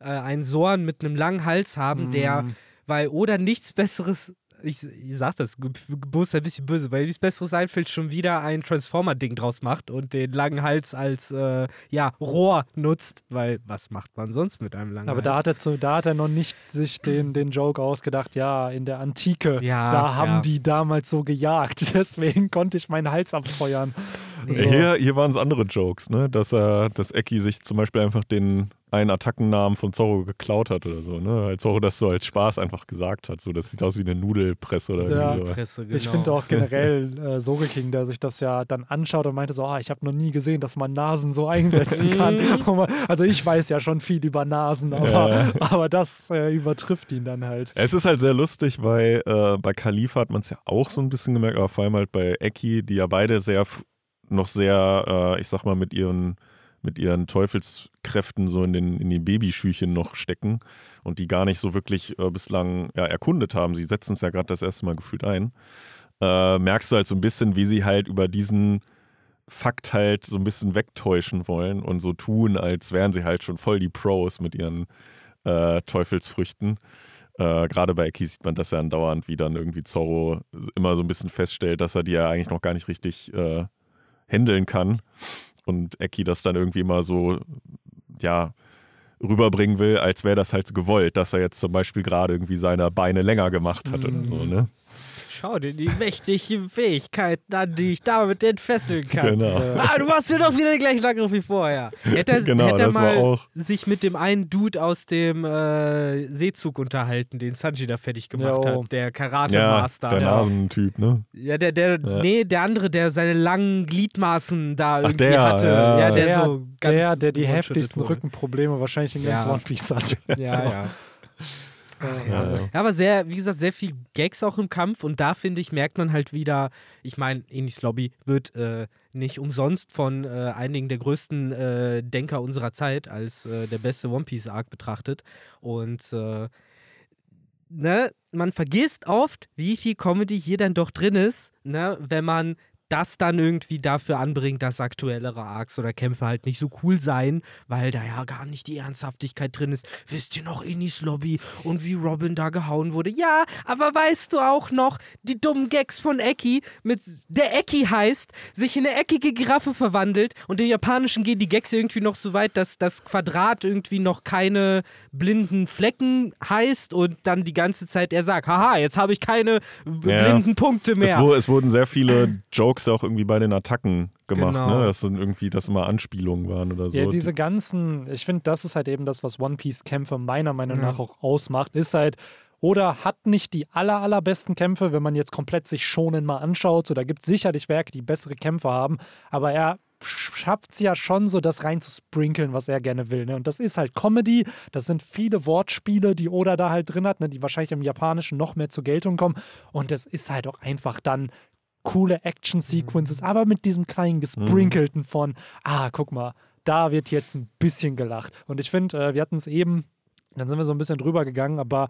Speaker 1: äh, einen Soren mit einem langen Hals haben, der,
Speaker 3: Mm.
Speaker 1: weil Oda nichts Besseres, ich, ich sag das bewusst ein bisschen böse, weil nichts Besseres einfällt, schon wieder ein Transformer-Ding draus macht und den langen Hals als äh, ja, Rohr nutzt, weil was macht man sonst mit einem langen
Speaker 3: Aber
Speaker 1: Hals?
Speaker 3: da hat, er zu, da hat er noch nicht sich den, den Joke ausgedacht, ja, in der Antike,
Speaker 1: Ja,
Speaker 3: da haben
Speaker 1: ja.
Speaker 3: die damals so gejagt, deswegen konnte ich meinen Hals abfeuern. So.
Speaker 2: Hier, hier waren es andere Jokes, ne? Dass er, dass Eki sich zum Beispiel einfach den einen Attackennamen von Zorro geklaut hat oder so, ne? Weil Zorro das so als Spaß einfach gesagt hat. So, das sieht aus wie eine Nudelpresse oder
Speaker 3: Ja.
Speaker 2: irgendwie sowas.
Speaker 1: Presse,
Speaker 3: Ich
Speaker 1: genau.
Speaker 3: finde auch generell äh, Sogeking, der sich das ja dann anschaut und meinte so, ah, ich habe noch nie gesehen, dass man Nasen so einsetzen kann. Also ich weiß ja schon viel über Nasen, aber,
Speaker 2: Ja.
Speaker 3: aber das äh, übertrifft ihn dann halt.
Speaker 2: Es ist halt sehr lustig, weil äh, bei Khalifa hat man es ja auch so ein bisschen gemerkt, aber vor allem halt bei Eki, die ja beide sehr noch sehr, äh, ich sag mal, mit ihren, mit ihren Teufelskräften so in den, in die Babyschüchen noch stecken und die gar nicht so wirklich äh, bislang ja, erkundet haben. Sie setzen es ja gerade das erste Mal gefühlt ein. Äh, merkst du halt so ein bisschen, wie sie halt über diesen Fakt halt so ein bisschen wegtäuschen wollen und so tun, als wären sie halt schon voll die Pros mit ihren äh, Teufelsfrüchten. Äh, Gerade bei Eki sieht man das ja andauernd, wie dann irgendwie Zorro immer so ein bisschen feststellt, dass er die ja eigentlich noch gar nicht richtig äh, handeln kann. Und Eki das dann irgendwie immer so, ja, rüberbringen will, als wäre das halt gewollt, dass er jetzt zum Beispiel gerade irgendwie seine Beine länger gemacht hat oder so, ne?
Speaker 1: Schau dir die mächtigen Fähigkeiten an, die ich damit entfesseln kann.
Speaker 2: Genau.
Speaker 1: Ah, du machst dir doch wieder den gleichen Angriff wie vorher. Hätte er,
Speaker 2: Genau,
Speaker 1: hätte er
Speaker 2: das war
Speaker 1: mal
Speaker 2: auch-
Speaker 1: sich mit dem einen Dude aus dem äh, Seezug unterhalten, den Sanji da fertig gemacht
Speaker 3: Jo.
Speaker 1: hat, der
Speaker 2: Ja,
Speaker 1: Karate-Master.
Speaker 2: der
Speaker 1: ja.
Speaker 2: Nasentyp, ne?
Speaker 1: Ja, der, der,
Speaker 2: Ja.
Speaker 1: nee, der andere, der seine langen Gliedmaßen da irgendwie
Speaker 2: der,
Speaker 1: hatte.
Speaker 2: ja.
Speaker 1: Ja, der,
Speaker 3: Der,
Speaker 1: so ganz
Speaker 3: der, der die heftigsten. Rückenprobleme wahrscheinlich in ganz
Speaker 1: Ja.
Speaker 3: One Piece hat.
Speaker 1: Ja,
Speaker 3: So.
Speaker 1: ja. Ach, ja.
Speaker 2: Ja, ja.
Speaker 1: Ja, aber sehr, wie gesagt, sehr viel Gags auch im Kampf und da finde ich, merkt man halt wieder, ich meine, Enis Lobby wird äh, nicht umsonst von äh, einigen der größten äh, Denker unserer Zeit als äh, der beste One Piece Arc betrachtet und äh, ne, man vergisst oft, wie viel Comedy hier dann doch drin ist, ne, wenn man das dann irgendwie dafür anbringt, dass aktuellere Arcs oder Kämpfe halt nicht so cool seien, weil da ja gar nicht die Ernsthaftigkeit drin ist. Wisst ihr noch Inis Lobby und wie Robin da gehauen wurde? Ja, aber weißt du auch noch die dummen Gags von Eki mit der Eki heißt, sich in eine eckige Giraffe verwandelt und im Japanischen gehen die Gags irgendwie noch so weit, dass das Quadrat irgendwie noch keine blinden Flecken heißt und dann die ganze Zeit er sagt, haha, jetzt habe ich keine
Speaker 2: Ja.
Speaker 1: blinden Punkte
Speaker 2: Es,
Speaker 1: mehr.
Speaker 2: wo, es wurden sehr viele Jokes Jokes ja auch irgendwie bei den Attacken gemacht,
Speaker 1: Genau.
Speaker 2: ne? Dass dann irgendwie das immer Anspielungen waren oder so.
Speaker 3: Ja, diese ganzen, ich finde, das ist halt eben das, was One Piece-Kämpfe meiner Meinung
Speaker 1: Ja.
Speaker 3: nach auch ausmacht, ist halt, oder hat nicht die aller, allerbesten Kämpfe, wenn man jetzt komplett sich schonen mal anschaut. So, da gibt es sicherlich Werke, die bessere Kämpfe haben, aber er schafft es ja schon so, das rein zu sprinkeln, was er gerne will. Ne? Und das ist halt Comedy, das sind viele Wortspiele, die Oda da halt drin hat, ne? die wahrscheinlich im Japanischen noch mehr zur Geltung kommen. Und es ist halt auch einfach dann coole Action-Sequences, aber mit diesem kleinen Gesprinkelten von, ah, guck mal, da wird jetzt ein bisschen gelacht. Und ich finde, äh, wir hatten es eben, dann sind wir so ein bisschen drüber gegangen, aber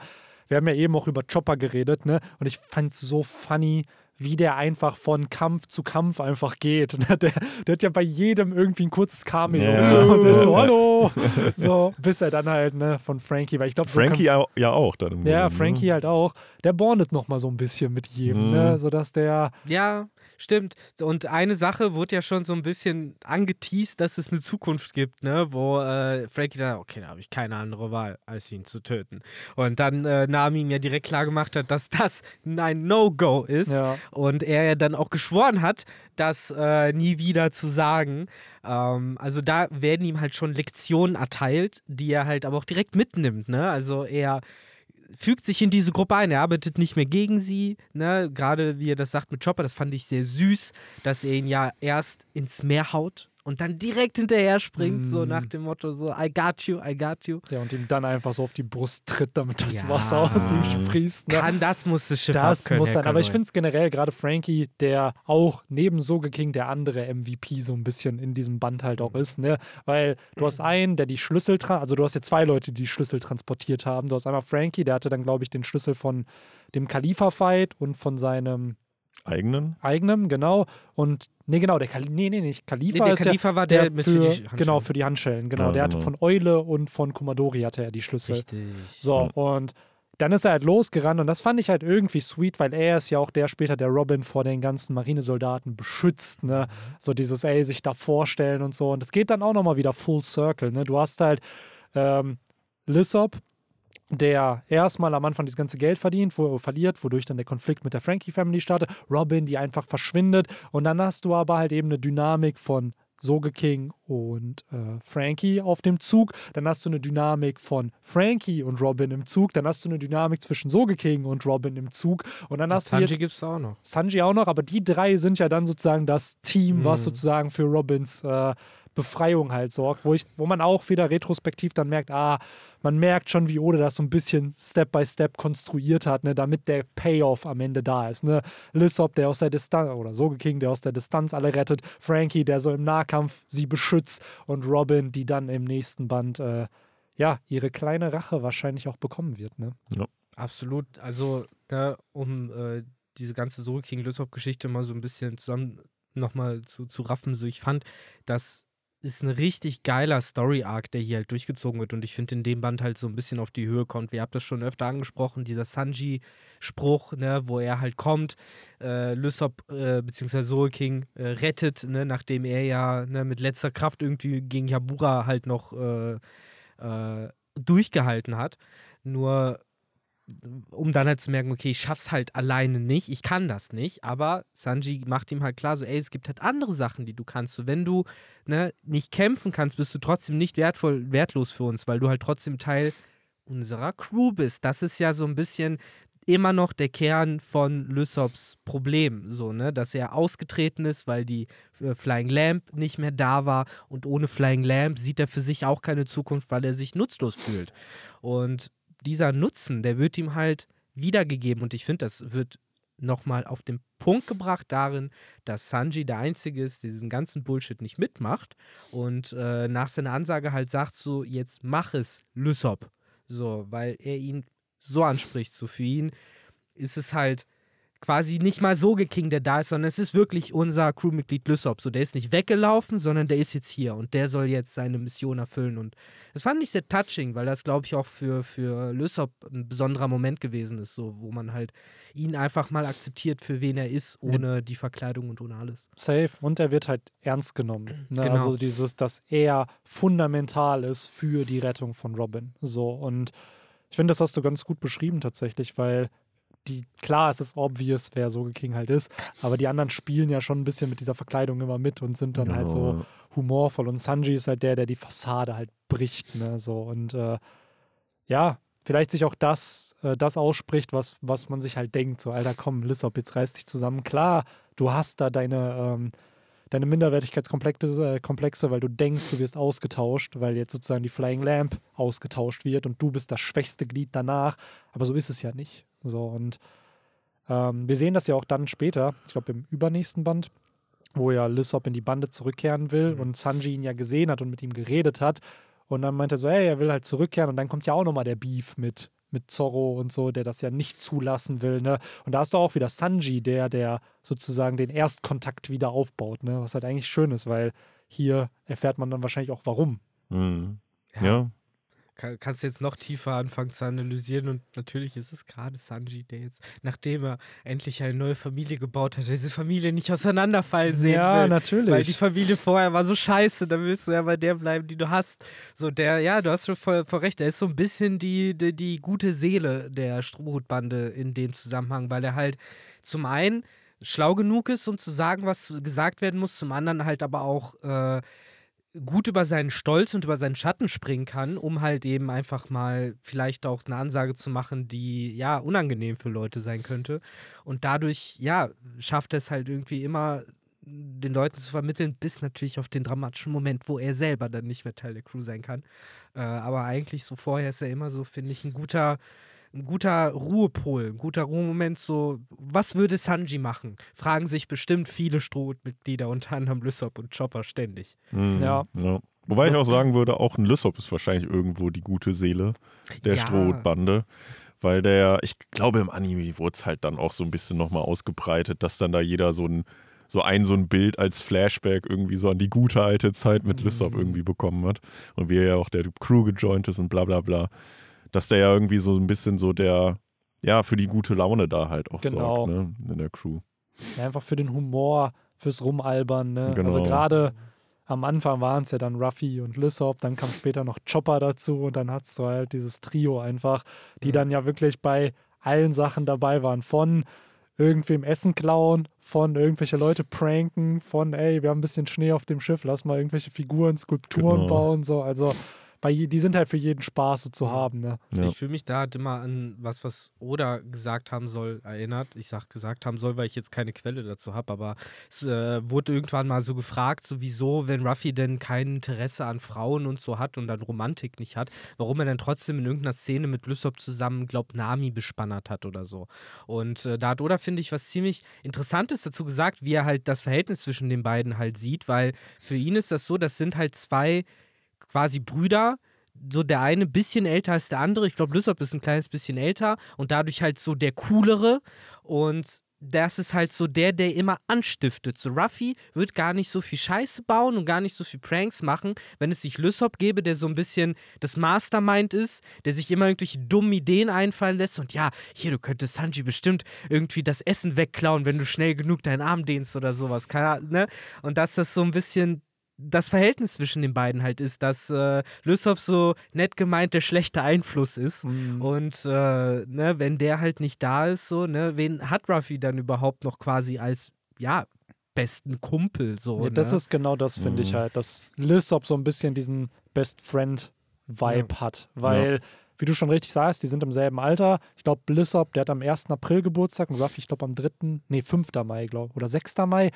Speaker 3: wir haben ja eben auch über Chopper geredet, ne? Und ich fand es so funny, wie der einfach von Kampf zu Kampf einfach geht. Ne? Der, der hat ja bei jedem irgendwie ein kurzes Cameo.
Speaker 2: Ja.
Speaker 3: Und der ist so, hallo. So, bis er dann halt, ne, von Frankie, weil ich glaube,
Speaker 2: Frankie ja, ja auch dann im
Speaker 3: ja,
Speaker 2: Grunde,
Speaker 3: Frankie
Speaker 2: Ne?
Speaker 3: halt auch. Der bondet noch mal so ein bisschen mit jedem,
Speaker 2: Mhm.
Speaker 3: ne? sodass der
Speaker 1: Ja, stimmt. Und eine Sache wurde ja schon so ein bisschen angeteased, dass es eine Zukunft gibt, ne? Wo äh, Frankie dann, okay, da habe ich keine andere Wahl, als ihn zu töten. Und dann äh, Nami ihm ja direkt klar gemacht hat, dass das ein No-Go ist.
Speaker 3: Ja.
Speaker 1: Und er ja dann auch geschworen hat, das äh, nie wieder zu sagen. Ähm, also da werden ihm halt schon Lektionen erteilt, die er halt aber auch direkt mitnimmt, ne? Also er fügt sich in diese Gruppe ein, er arbeitet nicht mehr gegen sie, ne? Gerade wie er das sagt mit Chopper, das fand ich sehr süß, dass er ihn ja erst ins Meer haut und dann direkt hinterher springt, so
Speaker 3: Mm.
Speaker 1: nach dem Motto so I got you, I got you.
Speaker 3: Ja, und ihm dann einfach so auf die Brust tritt, damit das
Speaker 1: Ja.
Speaker 3: Wasser aus ihm sprießt. Ne?
Speaker 1: Kann, das muss das Schiff
Speaker 3: Das
Speaker 1: abkönnen,
Speaker 3: muss sein. Aber ich finde es generell gerade Frankie, der auch neben Soge King der andere MVP so ein bisschen in diesem Band halt auch ist. Ne? Weil du hast einen, der die Schlüssel, also du hast ja zwei Leute, die die Schlüssel transportiert haben. Du hast einmal Frankie, der hatte dann, glaube ich, den Schlüssel von dem Khalifa-Fight und von seinem
Speaker 2: eigenen.
Speaker 3: eigenen, genau. Und nee, genau, der Kali nee, nee, nicht.
Speaker 1: Nee,
Speaker 3: Khalifa
Speaker 1: der
Speaker 3: ist
Speaker 1: Khalifa
Speaker 3: ja
Speaker 1: war der,
Speaker 3: der
Speaker 1: mit
Speaker 3: für,
Speaker 1: für die
Speaker 3: genau, für die Handschellen, genau.
Speaker 2: Ja,
Speaker 3: der hatte
Speaker 2: genau.
Speaker 3: von Eule und von Kumadori hatte er die Schlüssel.
Speaker 1: Richtig.
Speaker 3: So, und dann ist er halt losgerannt und das fand ich halt irgendwie sweet, weil er ist ja auch der später, der Robin vor den ganzen Marinesoldaten beschützt, ne? So dieses, ey, sich da vorstellen und so. Und es geht dann auch nochmal wieder full circle, ne? Du hast halt ähm, Lissop, der erstmal am Anfang das ganze Geld verdient, wo, verliert, wodurch dann der Konflikt mit der Frankie-Family startet. Robin, die einfach verschwindet. Und dann hast du aber halt eben eine Dynamik von Soge King und äh, Frankie auf dem Zug. Dann hast du eine Dynamik von Frankie und Robin im Zug. Dann hast du eine Dynamik zwischen Soge King und Robin im Zug. Und dann hast du
Speaker 1: Sanji gibt es auch noch.
Speaker 3: Sanji auch noch, aber die drei sind ja dann sozusagen das Team, was
Speaker 1: Mhm.
Speaker 3: sozusagen für Robins äh, Befreiung halt sorgt, wo, ich, wo man auch wieder retrospektiv dann merkt, ah, man merkt schon, wie Oda das so ein bisschen Step by Step konstruiert hat, ne, damit der Payoff am Ende da ist. Ne? Lissop, der aus der Distanz, oder Soge King, der aus der Distanz alle rettet, Frankie, der so im Nahkampf sie beschützt und Robin, die dann im nächsten Band äh, ja, ihre kleine Rache wahrscheinlich auch bekommen wird. Ne?
Speaker 1: Absolut. Also, ne, um äh, diese ganze Soul King Lysop-Geschichte mal so ein bisschen zusammen nochmal zu, zu raffen, so ich fand, das ist ein richtig geiler Story-Arc, der hier halt durchgezogen wird und ich finde in dem Band halt so ein bisschen auf die Höhe kommt. Wir habt das schon öfter angesprochen, dieser Sanji-Spruch, ne, wo er halt kommt, äh, Lysop äh, bzw. Soul King äh, rettet, ne, nachdem er ja ne, mit letzter Kraft irgendwie gegen Yabura halt noch äh, äh, durchgehalten hat. Nur um dann halt zu merken, okay, ich schaff's halt alleine nicht, ich kann das nicht, aber Sanji macht ihm halt klar, so, ey, es gibt halt andere Sachen, die du kannst. So, wenn du ne, nicht kämpfen kannst, bist du trotzdem nicht wertvoll, wertlos für uns, weil du halt trotzdem Teil unserer Crew bist. Das ist ja so ein bisschen immer noch der Kern von Lysops Problem, so, ne, dass er ausgetreten ist, weil die äh, Flying Lamp nicht mehr da war und ohne Flying Lamp sieht er für sich auch keine Zukunft, weil er sich nutzlos fühlt. Und dieser Nutzen, der wird ihm halt wiedergegeben und ich finde, das wird nochmal auf den Punkt gebracht darin, dass Sanji der Einzige ist, der diesen ganzen Bullshit nicht mitmacht und äh, nach seiner Ansage halt sagt so, jetzt mach es, Lysop. So, weil er ihn so anspricht. So für ihn ist es halt quasi nicht mal so King, der da ist, sondern es ist wirklich unser Crewmitglied Lysop. So, der ist nicht weggelaufen, sondern der ist jetzt hier und der soll jetzt seine Mission erfüllen. Und das fand ich sehr touching, weil das, glaube ich, auch für, für Lysop ein besonderer Moment gewesen ist, so, wo man halt ihn einfach mal akzeptiert, für wen er ist, ohne die Verkleidung und ohne alles.
Speaker 3: Safe. Und er wird halt ernst genommen. Ne?
Speaker 1: Genau.
Speaker 3: Also dieses, dass er fundamental ist für die Rettung von Robin. So. Und ich finde, das hast du ganz gut beschrieben tatsächlich, weil die, klar, es ist obvious, wer Soge King halt ist, aber die anderen spielen ja schon ein bisschen mit dieser Verkleidung immer mit und sind dann halt so humorvoll. Und Sanji ist halt der, der die Fassade halt bricht, ne? So und äh, ja, vielleicht sich auch das, äh, das ausspricht, was, was man sich halt denkt. So, Alter, komm, Lissop, jetzt reiß dich zusammen. Klar, du hast da deine, ähm, deine Minderwertigkeitskomplexe, äh, Komplexe, weil du denkst, du wirst ausgetauscht, weil jetzt sozusagen die Flying Lamp ausgetauscht wird und du bist das schwächste Glied danach. Aber so ist es ja nicht. So, und ähm, wir sehen das ja auch dann später, ich glaube im übernächsten Band, wo ja Lissop in die Bande zurückkehren will
Speaker 1: Mhm.
Speaker 3: und Sanji ihn ja gesehen hat und mit ihm geredet hat. Und dann meinte er so, hey, er will halt zurückkehren. Und dann kommt ja auch nochmal der Beef mit, mit Zorro und so, der das ja nicht zulassen will. Ne? Und da hast du auch wieder Sanji, der, der sozusagen den Erstkontakt wieder aufbaut, ne? was halt eigentlich schön ist, weil hier erfährt man dann wahrscheinlich auch, warum.
Speaker 2: Mhm. Ja.
Speaker 1: Kann, kannst du jetzt noch tiefer anfangen zu analysieren und natürlich ist es gerade Sanji, der jetzt, nachdem er endlich eine neue Familie gebaut hat, diese Familie nicht auseinanderfallen sehen
Speaker 3: ja,
Speaker 1: will.
Speaker 3: natürlich.
Speaker 1: Weil die Familie vorher war so scheiße, dann willst du ja bei der bleiben, die du hast. So, der, ja, du hast schon voll, voll recht, er ist so ein bisschen die, die, die gute Seele der Strohhutbande in dem Zusammenhang, weil er halt zum einen schlau genug ist, um zu sagen, was gesagt werden muss, zum anderen halt aber auch äh, gut über seinen Stolz und über seinen Schatten springen kann, um halt eben einfach mal vielleicht auch eine Ansage zu machen, die ja unangenehm für Leute sein könnte. Und dadurch, ja, schafft er es halt irgendwie immer den Leuten zu vermitteln, bis natürlich auf den dramatischen Moment, wo er selber dann nicht mehr Teil der Crew sein kann. Äh, aber eigentlich so vorher ist er immer so, finde ich, ein guter, ein guter Ruhepol, ein guter Ruhemoment. So, was würde Sanji machen? Fragen sich bestimmt viele Strohmitglieder, unter anderem Lysop und Chopper, ständig.
Speaker 2: Mhm.
Speaker 3: Ja.
Speaker 2: ja. Wobei ich auch sagen würde, auch ein Lysop ist wahrscheinlich irgendwo die gute Seele der
Speaker 1: Ja.
Speaker 2: Strohhutbande. Weil der, ich glaube, im Anime wurde es halt dann auch so ein bisschen nochmal ausgebreitet, dass dann da jeder so ein, so ein, so ein Bild als Flashback irgendwie so an die gute alte Zeit mit Lysop
Speaker 1: Mhm.
Speaker 2: irgendwie bekommen hat. Und wie er ja auch der Crew gejoint ist und bla bla bla. Dass der ja irgendwie so ein bisschen so der, ja, für die gute Laune da halt auch
Speaker 3: Genau.
Speaker 2: sorgt, ne, in der Crew.
Speaker 3: Ja, einfach für den Humor, fürs Rumalbern. Ne?
Speaker 2: Genau.
Speaker 3: Also gerade am Anfang waren es ja dann Ruffy und Lissop, dann kam später noch Chopper dazu und dann hattest du halt dieses Trio einfach, die
Speaker 1: Ja.
Speaker 3: dann ja wirklich bei allen Sachen dabei waren. Von irgendwem Essen klauen, von irgendwelche Leute pranken, von ey, wir haben ein bisschen Schnee auf dem Schiff, lass mal irgendwelche Figuren, Skulpturen
Speaker 2: Genau.
Speaker 3: bauen, so. Also je- die sind halt für jeden Spaß so zu haben, ne?
Speaker 2: Ja.
Speaker 1: Ich fühle mich da halt immer an was, was Oda gesagt haben soll, erinnert. Ich sag gesagt haben soll, weil ich jetzt keine Quelle dazu habe, aber es äh, wurde irgendwann mal so gefragt, so wieso, wenn Ruffy denn kein Interesse an Frauen und so hat und dann Romantik nicht hat, warum er dann trotzdem in irgendeiner Szene mit Lysop zusammen, glaub, Nami bespannert hat oder so. Und äh, da hat Oda, finde ich, was ziemlich Interessantes dazu gesagt, wie er halt das Verhältnis zwischen den beiden halt sieht, weil für ihn ist das so, das sind halt zwei quasi Brüder, so der eine ein bisschen älter als der andere. Ich glaube, Lysop ist ein kleines bisschen älter und dadurch halt so der coolere. Und das ist halt so der, der immer anstiftet. So Ruffy wird gar nicht so viel Scheiße bauen und gar nicht so viel Pranks machen, wenn es sich Lysop gäbe, der so ein bisschen das Mastermind ist, der sich immer irgendwelche dummen Ideen einfallen lässt. Und ja, hier, du könntest Sanji bestimmt irgendwie das Essen wegklauen, wenn du schnell genug deinen Arm dehnst oder sowas. Keine Ahnung, ne? Und dass das so ein bisschen das Verhältnis zwischen den beiden halt ist, dass äh, Lysop so nett gemeint der schlechte Einfluss ist.
Speaker 3: Mhm.
Speaker 1: Und äh, ne, wenn der halt nicht da ist, so, ne, wen hat Ruffy dann überhaupt noch quasi als, ja, besten Kumpel so?
Speaker 3: Ja, das
Speaker 1: ne?
Speaker 3: ist genau das, finde ich
Speaker 2: Mhm.
Speaker 3: halt, dass Lissop so ein bisschen diesen Best Friend-Vibe hat. Weil, wie du schon richtig sagst, die sind im selben Alter. Ich glaube, Lissop, der hat am 1. April Geburtstag und Ruffy, ich glaube, am 3., nee, 5. Mai, glaube ich, oder 6. Mai.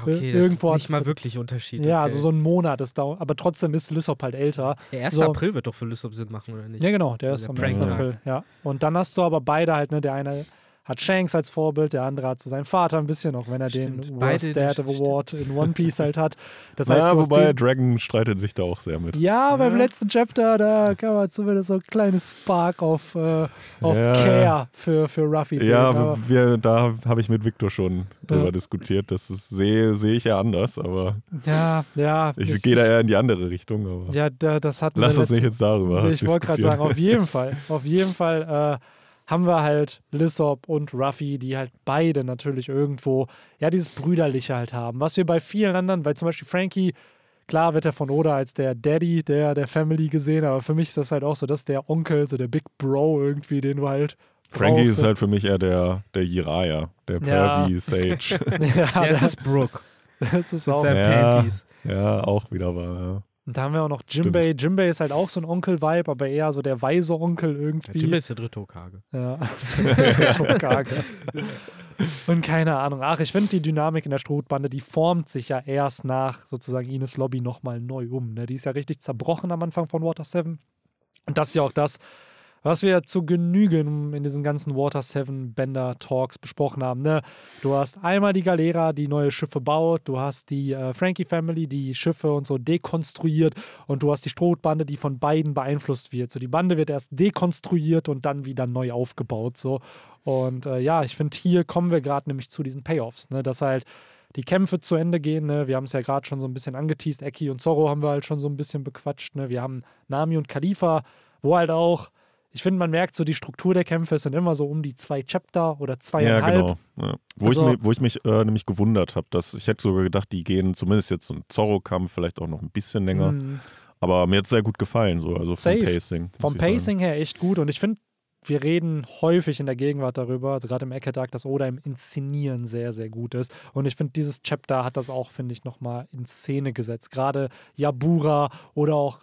Speaker 1: Okay,
Speaker 3: ir-
Speaker 1: das
Speaker 3: irgendwo
Speaker 1: ist nicht mal wirklich Unterschied.
Speaker 3: Ja,
Speaker 1: okay.
Speaker 3: also so ein Monat ist da, aber trotzdem ist Lissop halt älter.
Speaker 1: Der 1.
Speaker 3: so-
Speaker 1: April wird doch für Lysop Sinn machen, oder nicht?
Speaker 3: Ja, genau, der
Speaker 1: Also
Speaker 3: ist
Speaker 1: der
Speaker 3: am 1.
Speaker 2: Pranktag.
Speaker 3: April, ja. Und dann hast du aber beide halt, ne, der eine hat Shanks als Vorbild, der andere hat so seinen Vater ein bisschen, auch wenn er
Speaker 1: Stimmt,
Speaker 3: den Worst Dad Award in One Piece halt hat. Das heißt, hast
Speaker 2: wobei
Speaker 3: den,
Speaker 2: Dragon streitet sich da auch sehr mit.
Speaker 3: Ja, beim
Speaker 1: Ja.
Speaker 3: letzten Chapter, da kann man zumindest so ein kleines Spark auf, äh, auf
Speaker 2: Ja.
Speaker 3: Care für, für Ruffy sehen.
Speaker 2: Ja,
Speaker 3: aber,
Speaker 2: wir, da habe ich mit Victor schon drüber
Speaker 3: Ja.
Speaker 2: diskutiert. Das sehe sehe ich ja anders, aber
Speaker 3: ja, ja.
Speaker 2: ich, gehe da eher in die andere Richtung. Aber
Speaker 3: Ja, da, das hatten
Speaker 2: lass uns nicht jetzt darüber
Speaker 3: Ich wollte gerade sagen, auf jeden Fall. Auf jeden Fall äh, haben wir halt Lissop und Ruffy, die halt beide natürlich irgendwo, ja, dieses Brüderliche halt haben. Was wir bei vielen anderen, weil zum Beispiel Frankie, klar wird er von Oda als der Daddy der, der Family gesehen, aber für mich ist das halt auch so, dass der Onkel, so der Big Bro irgendwie, den du halt
Speaker 2: Frankie ist halt für mich eher der, der Jiraya, der
Speaker 3: Ja.
Speaker 2: Pervy Sage.
Speaker 3: ja,
Speaker 1: Ja, es
Speaker 3: das,
Speaker 1: ist Brooke.
Speaker 3: das ist auch.
Speaker 2: Ja.
Speaker 1: Panties.
Speaker 2: ja, auch wieder wahr.
Speaker 3: Und da haben wir auch noch Jimbei. Jimbei ist halt auch so ein Onkel-Vibe, aber eher so der weise Onkel
Speaker 1: Ja,
Speaker 3: irgendwie.
Speaker 1: Jimmy ist der dritte Hokage.
Speaker 3: Ja, das ist Hokage. Und keine Ahnung. Ach, ich finde die Dynamik in der Strohbande, die formt sich ja erst nach sozusagen Ines Lobby nochmal neu um. Ne? Die ist ja richtig zerbrochen am Anfang von Water 7. Und das ist ja auch das, was wir zu Genügen in diesen ganzen Water 7 Bender Talks besprochen haben. Ne? Du hast einmal die Galera, die neue Schiffe baut, du hast die äh, Frankie Family, die Schiffe und so dekonstruiert und du hast die Strohbande, die von beiden beeinflusst wird. So die Bande wird erst dekonstruiert und dann wieder neu aufgebaut. So. Und äh, ja, ich finde, hier kommen wir gerade nämlich zu diesen Payoffs, ne? dass halt die Kämpfe zu Ende gehen. Ne? Wir haben es ja gerade schon so ein bisschen angeteased. Eki und Zorro haben wir halt schon so ein bisschen bequatscht. Ne? Wir haben Nami und Khalifa, wo halt auch, ich finde, man merkt so, die Struktur der Kämpfe sind immer so um die zwei Chapter oder
Speaker 2: Ja,
Speaker 3: zweieinhalb.
Speaker 2: genau. Ja. Wo,
Speaker 3: Also-
Speaker 2: ich, mi- wo ich mich äh, nämlich gewundert habe, dass ich hätte sogar gedacht, die gehen zumindest jetzt so ein Zorro-Kampf vielleicht auch noch ein bisschen länger.
Speaker 3: Mhm.
Speaker 2: Aber mir hat es sehr gut gefallen, so also vom
Speaker 3: Safe.
Speaker 2: Pacing.
Speaker 3: Vom
Speaker 2: ich sagen.
Speaker 3: Pacing her echt gut. Und ich finde, wir reden häufig in der Gegenwart darüber, also gerade im Ecke-Dark, dass Oda im Inszenieren sehr, sehr gut ist. Und ich finde, dieses Chapter hat das auch, finde ich, nochmal in Szene gesetzt. Gerade Yabura oder auch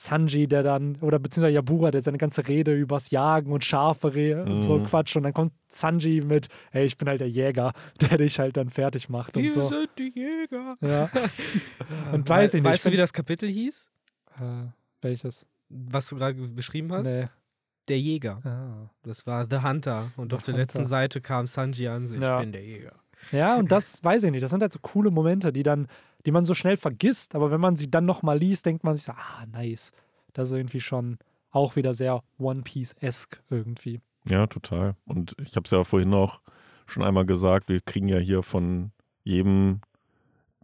Speaker 3: Sanji, der dann, oder beziehungsweise Yabura, der seine ganze Rede übers Jagen und Schafe re- und so
Speaker 2: Mhm.
Speaker 3: Quatsch. Und dann kommt Sanji mit, hey, ich bin halt der Jäger, der dich halt dann fertig macht und
Speaker 1: Wir
Speaker 3: so.
Speaker 1: sind die Jäger.
Speaker 3: Ja. Und weiß ich nicht,
Speaker 1: Weißt du, wie das Kapitel hieß?
Speaker 3: Äh, welches?
Speaker 1: Was du gerade beschrieben hast?
Speaker 3: Nee.
Speaker 1: Der Jäger.
Speaker 3: Ah.
Speaker 1: Das war The Hunter. Und
Speaker 3: The
Speaker 1: auf der
Speaker 3: Hunter.
Speaker 1: letzten Seite kam Sanji an, so, ich
Speaker 3: Ja.
Speaker 1: bin der Jäger.
Speaker 3: Ja, und das weiß ich nicht. Das sind halt so coole Momente, die dann, die man so schnell vergisst, aber wenn man sie dann nochmal liest, denkt man sich so, ah, nice. Das ist irgendwie schon auch wieder sehr One Piece-esque irgendwie.
Speaker 2: Ja, total. Und ich habe es ja vorhin auch schon einmal gesagt, wir kriegen ja hier von jedem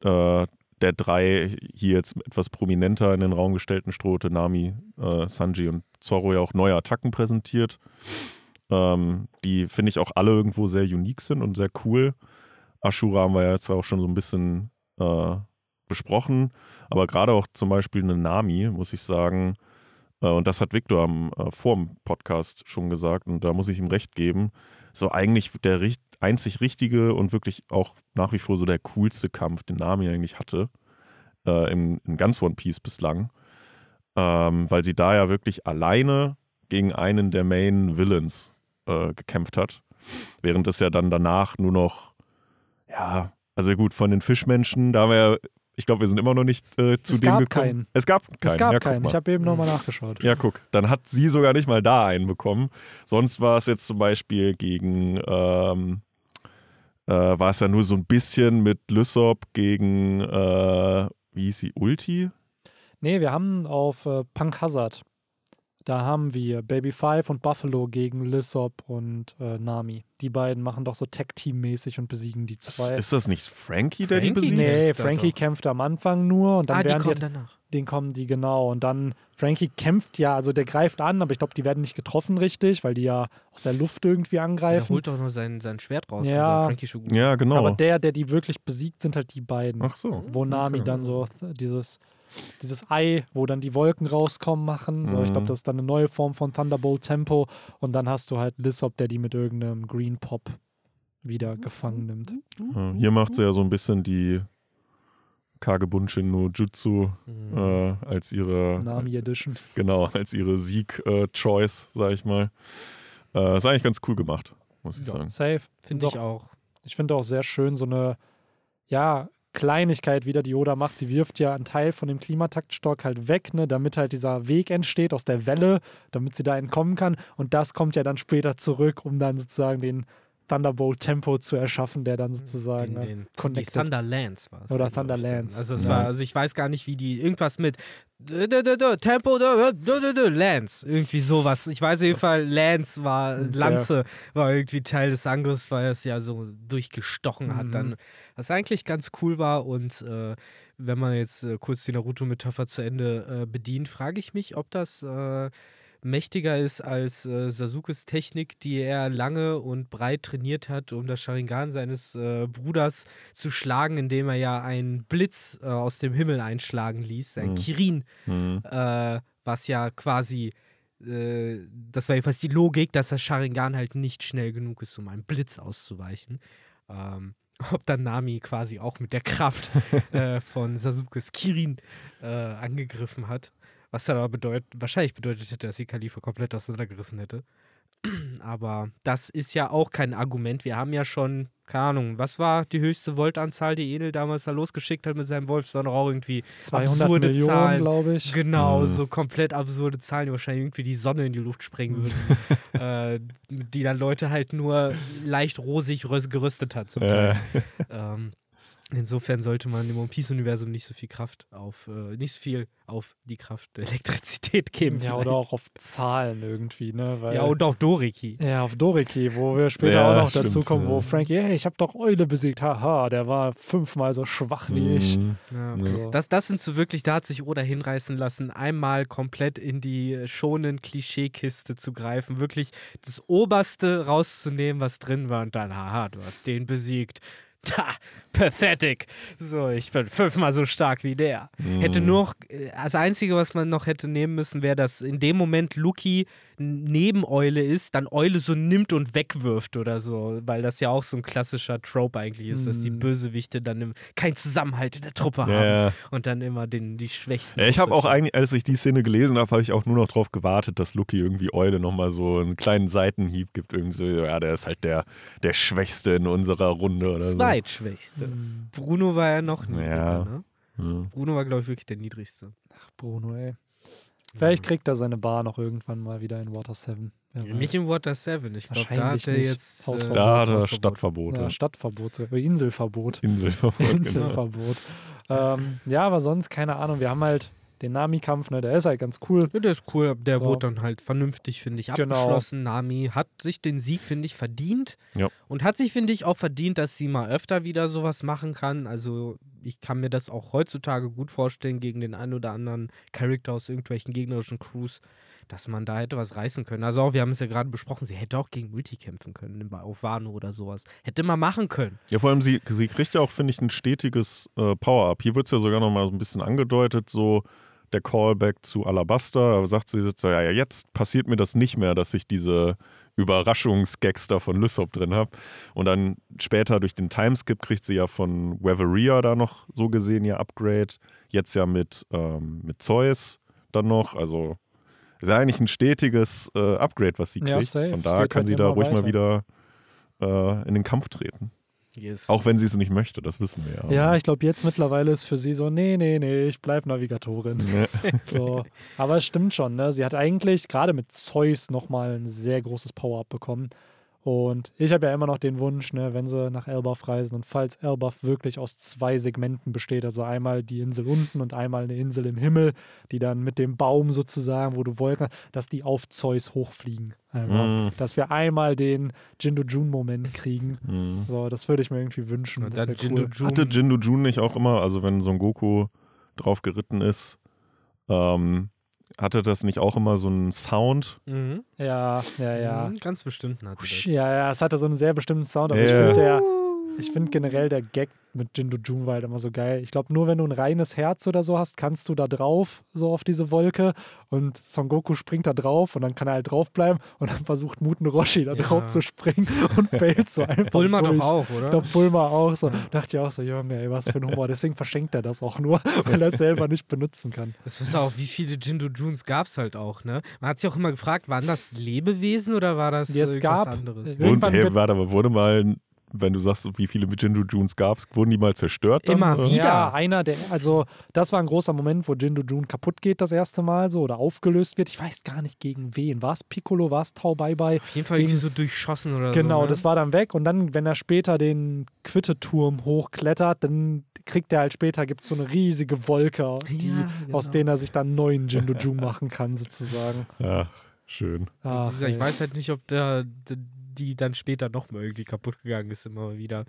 Speaker 2: äh, der drei hier jetzt etwas prominenter in den Raum gestellten Strohte, Nami, äh, Sanji und Zorro ja auch neue Attacken präsentiert, ähm, die finde ich auch alle irgendwo sehr unique sind und sehr cool. Ashura haben wir ja jetzt auch schon so ein bisschen äh, besprochen, aber gerade auch zum Beispiel eine Nami, muss ich sagen, äh, und das hat Victor am äh, vor dem Podcast schon gesagt und da muss ich ihm recht geben, so eigentlich der richt einzig richtige und wirklich auch nach wie vor so der coolste Kampf, den Nami eigentlich hatte, äh, im, im ganz One Piece bislang, ähm, weil sie da ja wirklich alleine gegen einen der Main Villains äh, gekämpft hat, während es ja dann danach nur noch, ja, also gut, von den Fischmenschen, da haben wir ja, ich glaube, wir sind immer noch nicht äh, zu
Speaker 3: Es
Speaker 2: dem gekommen.
Speaker 3: keinen.
Speaker 2: Es gab keinen.
Speaker 3: Es gab
Speaker 2: ja,
Speaker 3: keinen. Ich habe eben nochmal nachgeschaut.
Speaker 2: Ja, guck, dann hat sie sogar nicht mal da einen bekommen. Sonst war es jetzt zum Beispiel gegen, ähm, äh, war es ja nur so ein bisschen mit Lysop gegen, äh, wie hieß sie, Ulti?
Speaker 3: Nee, wir haben auf äh, Punk Hazard, da haben wir Baby Five und Buffalo gegen Lissop und äh, Nami. Die beiden machen doch so Tag-Team-mäßig und besiegen die zwei.
Speaker 2: Ist das nicht Frankie, der die
Speaker 1: Frankie?
Speaker 2: besiegt?
Speaker 3: Nee, Frankie kämpft am Anfang nur und dann
Speaker 1: ah, die
Speaker 3: werden
Speaker 1: kommen
Speaker 3: die,
Speaker 1: danach.
Speaker 3: den kommen die genau. Und dann, Frankie kämpft ja, also der greift an, aber ich glaube, die werden nicht getroffen richtig, weil die ja aus der Luft irgendwie
Speaker 1: Er
Speaker 3: angreifen.
Speaker 1: holt doch nur sein, sein Schwert raus.
Speaker 3: Ja.
Speaker 1: Frankie Shogun.
Speaker 2: Ja, genau.
Speaker 3: Aber der, der die wirklich besiegt, sind halt die beiden.
Speaker 2: Ach so.
Speaker 3: wo Nami
Speaker 2: okay.
Speaker 3: dann so dieses, dieses Ei, wo dann die Wolken rauskommen, machen. So, ich glaube,
Speaker 2: Mhm.
Speaker 3: das ist dann eine neue Form von Thunderbolt Tempo. Und dann hast du halt Lissop, der die mit irgendeinem Green Pop wieder gefangen nimmt.
Speaker 2: Ja, Hier macht sie ja so ein bisschen die Kagebunshin no Jutsu
Speaker 1: Mhm.
Speaker 2: äh, als ihre
Speaker 3: Nami Edition.
Speaker 2: Genau, als ihre Sieg-Choice, sag ich mal. Äh, ist eigentlich ganz cool gemacht, muss ich sagen.
Speaker 3: Safe.
Speaker 1: Finde ich auch.
Speaker 3: Ich finde auch sehr schön so eine, ja, Kleinigkeit wieder, die Yoda macht. Sie wirft ja einen Teil von dem Klimataktstock halt weg, ne, damit halt dieser Weg entsteht aus der Welle, damit sie da entkommen kann. Und das kommt ja dann später zurück, um dann sozusagen den Thunderbolt Tempo zu erschaffen, der dann sozusagen
Speaker 1: Den,
Speaker 3: äh,
Speaker 1: den, die
Speaker 3: connected.
Speaker 1: Thunderlands war es.
Speaker 3: Oder
Speaker 1: dann.
Speaker 3: Thunderlands.
Speaker 1: Also es
Speaker 2: Ja.
Speaker 1: war, also ich weiß gar nicht, wie die irgendwas mit Tempo Lance. Irgendwie sowas. Ich weiß auf jeden Fall, Lance war, Lanze war irgendwie Teil des Angriffs, weil es ja so durchgestochen hat
Speaker 3: Mhm.
Speaker 1: dann. Was eigentlich ganz cool war und äh, wenn man jetzt äh, kurz die Naruto-Metapher zu Ende äh, bedient, frage ich mich, ob das äh, mächtiger ist als äh, Sasukes Technik, die er lange und breit trainiert hat, um das Sharingan seines äh, Bruders zu schlagen, indem er ja einen Blitz äh, aus dem Himmel einschlagen ließ, ein
Speaker 2: Mhm.
Speaker 1: Kirin,
Speaker 2: Mhm.
Speaker 1: äh, was ja quasi äh, das war jedenfalls die Logik, dass das Sharingan halt nicht schnell genug ist, um einem Blitz auszuweichen. Ähm, ob dann Nami quasi auch mit der Kraft äh, von Sasukes Kirin äh, angegriffen hat. Was dann aber bedeut wahrscheinlich bedeutet hätte, dass sie Khalifa komplett auseinandergerissen hätte. Aber das ist ja auch kein Argument. Wir haben ja schon, keine Ahnung, was war die höchste Voltanzahl, die Enel damals da losgeschickt hat mit seinem Wolf? Doch auch irgendwie
Speaker 3: 200
Speaker 1: absurde
Speaker 3: Millionen,
Speaker 1: Zahlen.
Speaker 3: glaube ich.
Speaker 1: Genau,
Speaker 2: Mhm.
Speaker 1: so komplett absurde Zahlen, die wahrscheinlich irgendwie die Sonne in die Luft sprengen würden. äh, die dann Leute halt nur leicht rosig gerüstet hat zum Teil.
Speaker 2: Äh,
Speaker 1: Ähm, insofern sollte man im One Piece-Universum nicht so viel Kraft auf, äh, nicht so viel auf die Kraft der Elektrizität geben.
Speaker 3: Ja,
Speaker 1: vielleicht.
Speaker 3: oder auch auf Zahlen irgendwie, ne? Weil,
Speaker 1: ja, und auf Doriki.
Speaker 3: ja, auf Doriki, wo wir später
Speaker 2: Ja,
Speaker 3: auch noch dazu
Speaker 2: stimmt,
Speaker 3: kommen, wo
Speaker 2: ja.
Speaker 3: Frankie, hey, ich habe doch Eule besiegt, haha, der war fünfmal so schwach wie ich.
Speaker 2: mm,
Speaker 1: Ja.
Speaker 2: Ja.
Speaker 3: So.
Speaker 1: Das, das sind so wirklich, da hat sich Oda hinreißen lassen, einmal komplett in die schonen Klischeekiste zu greifen, wirklich das Oberste rauszunehmen, was drin war und dann, haha, du hast den besiegt. Ta, pathetic. So, ich bin fünfmal so stark wie der. Hätte
Speaker 2: mm.
Speaker 1: nur noch, äh, das Einzige, was man noch hätte nehmen müssen, wäre, dass in dem Moment Luki neben Eule ist, dann Eule so nimmt und wegwirft oder so, weil das ja auch so ein klassischer Trope eigentlich ist, dass die
Speaker 3: Mhm.
Speaker 1: Bösewichte dann im, keinen Zusammenhalt in der Truppe haben
Speaker 2: Ja, ja.
Speaker 1: und dann immer den, die Schwächsten.
Speaker 2: Ja, ich habe auch eigentlich, als ich die Szene gelesen habe, habe ich auch nur noch drauf gewartet, dass Lucky irgendwie Eule nochmal so einen kleinen Seitenhieb gibt. Irgendwie so, ja, der ist halt der, der Schwächste in unserer Runde oder
Speaker 1: Zweitschwächste.
Speaker 3: Hm,
Speaker 1: Bruno war ja noch niedriger,
Speaker 2: Ja.
Speaker 1: ne?
Speaker 2: so. Hm.
Speaker 1: Bruno war, glaube ich, wirklich der niedrigste.
Speaker 3: Bruno, ey. Vielleicht kriegt er seine Bar noch irgendwann mal wieder in Water 7. Wer weiß.
Speaker 1: Nicht in Water 7. Ich glaube, da
Speaker 3: Wahrscheinlich
Speaker 1: hat er
Speaker 3: nicht.
Speaker 1: jetzt.
Speaker 3: Hausverbot.
Speaker 2: Da hat er
Speaker 1: Hausverbot.
Speaker 2: Stadtverbote.
Speaker 3: ja, Stadtverbot, äh, Inselverbot.
Speaker 2: Inselverbot. genau.
Speaker 3: Inselverbot. ähm, ja, aber sonst, keine Ahnung, wir haben halt den Nami-Kampf, ne, der ist halt ganz cool.
Speaker 1: Ja, der ist cool, der
Speaker 3: So.
Speaker 1: wurde dann halt vernünftig, finde ich,
Speaker 3: Genau.
Speaker 1: abgeschlossen. Nami hat sich den Sieg, finde ich, verdient.
Speaker 2: Ja.
Speaker 1: Und hat sich, finde ich, auch verdient, dass sie mal öfter wieder sowas machen kann. Also, ich kann mir das auch heutzutage gut vorstellen gegen den einen oder anderen Charakter aus irgendwelchen gegnerischen Crews, dass man da hätte was reißen können. Also, auch, wir haben es ja gerade besprochen, sie hätte auch gegen Multi kämpfen können, auf Wano oder sowas. Hätte man machen können.
Speaker 2: Ja, vor allem, sie, sie kriegt ja auch, finde ich, ein stetiges äh, Power-Up. Hier wird es ja sogar nochmal so ein bisschen angedeutet, so der Callback zu Alabaster. Da sagt sie jetzt so, ja, ja, jetzt passiert mir das nicht mehr, dass ich diese Überraschungsgags da von Lysop drin habe. Und dann später durch den Timeskip kriegt sie ja von Weveria da noch so gesehen ihr Upgrade. Jetzt ja mit, ähm, mit Zeus dann noch. Also ist ja eigentlich ein stetiges äh, Upgrade, was sie
Speaker 3: Ja,
Speaker 2: kriegt.
Speaker 3: safe.
Speaker 2: Von daher kann
Speaker 3: halt
Speaker 2: sie da ruhig mal
Speaker 3: weiter.
Speaker 2: wieder äh, in den Kampf treten.
Speaker 1: Yes.
Speaker 2: Auch wenn sie es nicht möchte, das wissen wir ja.
Speaker 3: Ja, ich glaube, jetzt mittlerweile ist für sie so, nee, nee, nee, ich bleib Navigatorin.
Speaker 2: Ja.
Speaker 3: So. Aber es stimmt schon, ne? Sie hat eigentlich gerade mit Zeus nochmal ein sehr großes Power-Up bekommen. Und ich habe ja immer noch den Wunsch, ne, wenn sie nach Elbaf reisen und falls Elbaf wirklich aus zwei Segmenten besteht, also einmal die Insel unten und einmal eine Insel im Himmel, die dann mit dem Baum sozusagen, wo du Wolken, dass die auf Zeus hochfliegen. Einmal.
Speaker 2: Mm.
Speaker 3: Dass wir einmal den Jindo Jun-Moment kriegen.
Speaker 2: Mhm.
Speaker 3: So, das würde ich mir irgendwie wünschen.
Speaker 1: Und
Speaker 3: Das wäre
Speaker 1: Jindu
Speaker 3: cool.
Speaker 1: Jun-
Speaker 2: Hatte Jindu Jun nicht auch immer, also wenn Son Goku drauf geritten ist, ähm, hatte das nicht auch immer so einen Sound?
Speaker 1: Mhm.
Speaker 3: Ja, ja, ja.
Speaker 1: Mhm, Ganz bestimmt hatte das.
Speaker 3: Ja, ja, es hatte so einen sehr bestimmten Sound, aber
Speaker 2: Ja.
Speaker 3: ich finde der, ich finde generell der Gag mit Jindo Jun war halt immer so geil. Ich glaube, nur wenn du ein reines Herz oder so hast, kannst du da drauf, so auf diese Wolke und Son Goku springt da drauf und dann kann er halt draufbleiben und dann versucht Muten Roshi da
Speaker 1: Ja.
Speaker 3: drauf zu springen und fällt so einfach
Speaker 1: Bulma
Speaker 3: durch.
Speaker 1: doch auch, oder?
Speaker 3: glaube, Bulma auch so. Dachte ich auch so, Junge, ey, was für ein Humor. Deswegen verschenkt er das auch nur, weil er es selber nicht benutzen kann.
Speaker 1: Das ist auch, wie viele Jindu Juns gab es halt auch, ne? Man hat sich auch immer gefragt, waren das Lebewesen oder war das
Speaker 3: Ja, es
Speaker 1: irgendwas
Speaker 3: gab-
Speaker 1: anderes?
Speaker 3: Irgendwann
Speaker 2: hey, warte, aber wurde mal, wenn du sagst, wie viele Jindu Juns gab es, wurden die mal zerstört? Dann,
Speaker 1: Immer wieder.
Speaker 3: Ja, einer der, also das war ein großer Moment, wo Jindo Jun kaputt geht das erste Mal so oder aufgelöst wird. Ich weiß gar nicht gegen wen. War es Piccolo, war es Tau Bai Bai?
Speaker 1: Auf jeden Fall irgendwie so durchschossen oder
Speaker 3: Genau,
Speaker 1: so. ne?
Speaker 3: das war dann weg. Und dann, wenn er später den Quitteturm hochklettert, dann kriegt er halt später, gibt es so eine riesige Wolke, die,
Speaker 1: Ja,
Speaker 3: aus
Speaker 1: genau.
Speaker 3: denen er sich dann einen neuen Jindo Jun machen kann, sozusagen.
Speaker 2: Ach, schön.
Speaker 3: Ach,
Speaker 1: ich weiß halt nicht, ob der, d- die dann später nochmal irgendwie kaputt gegangen ist, immer wieder.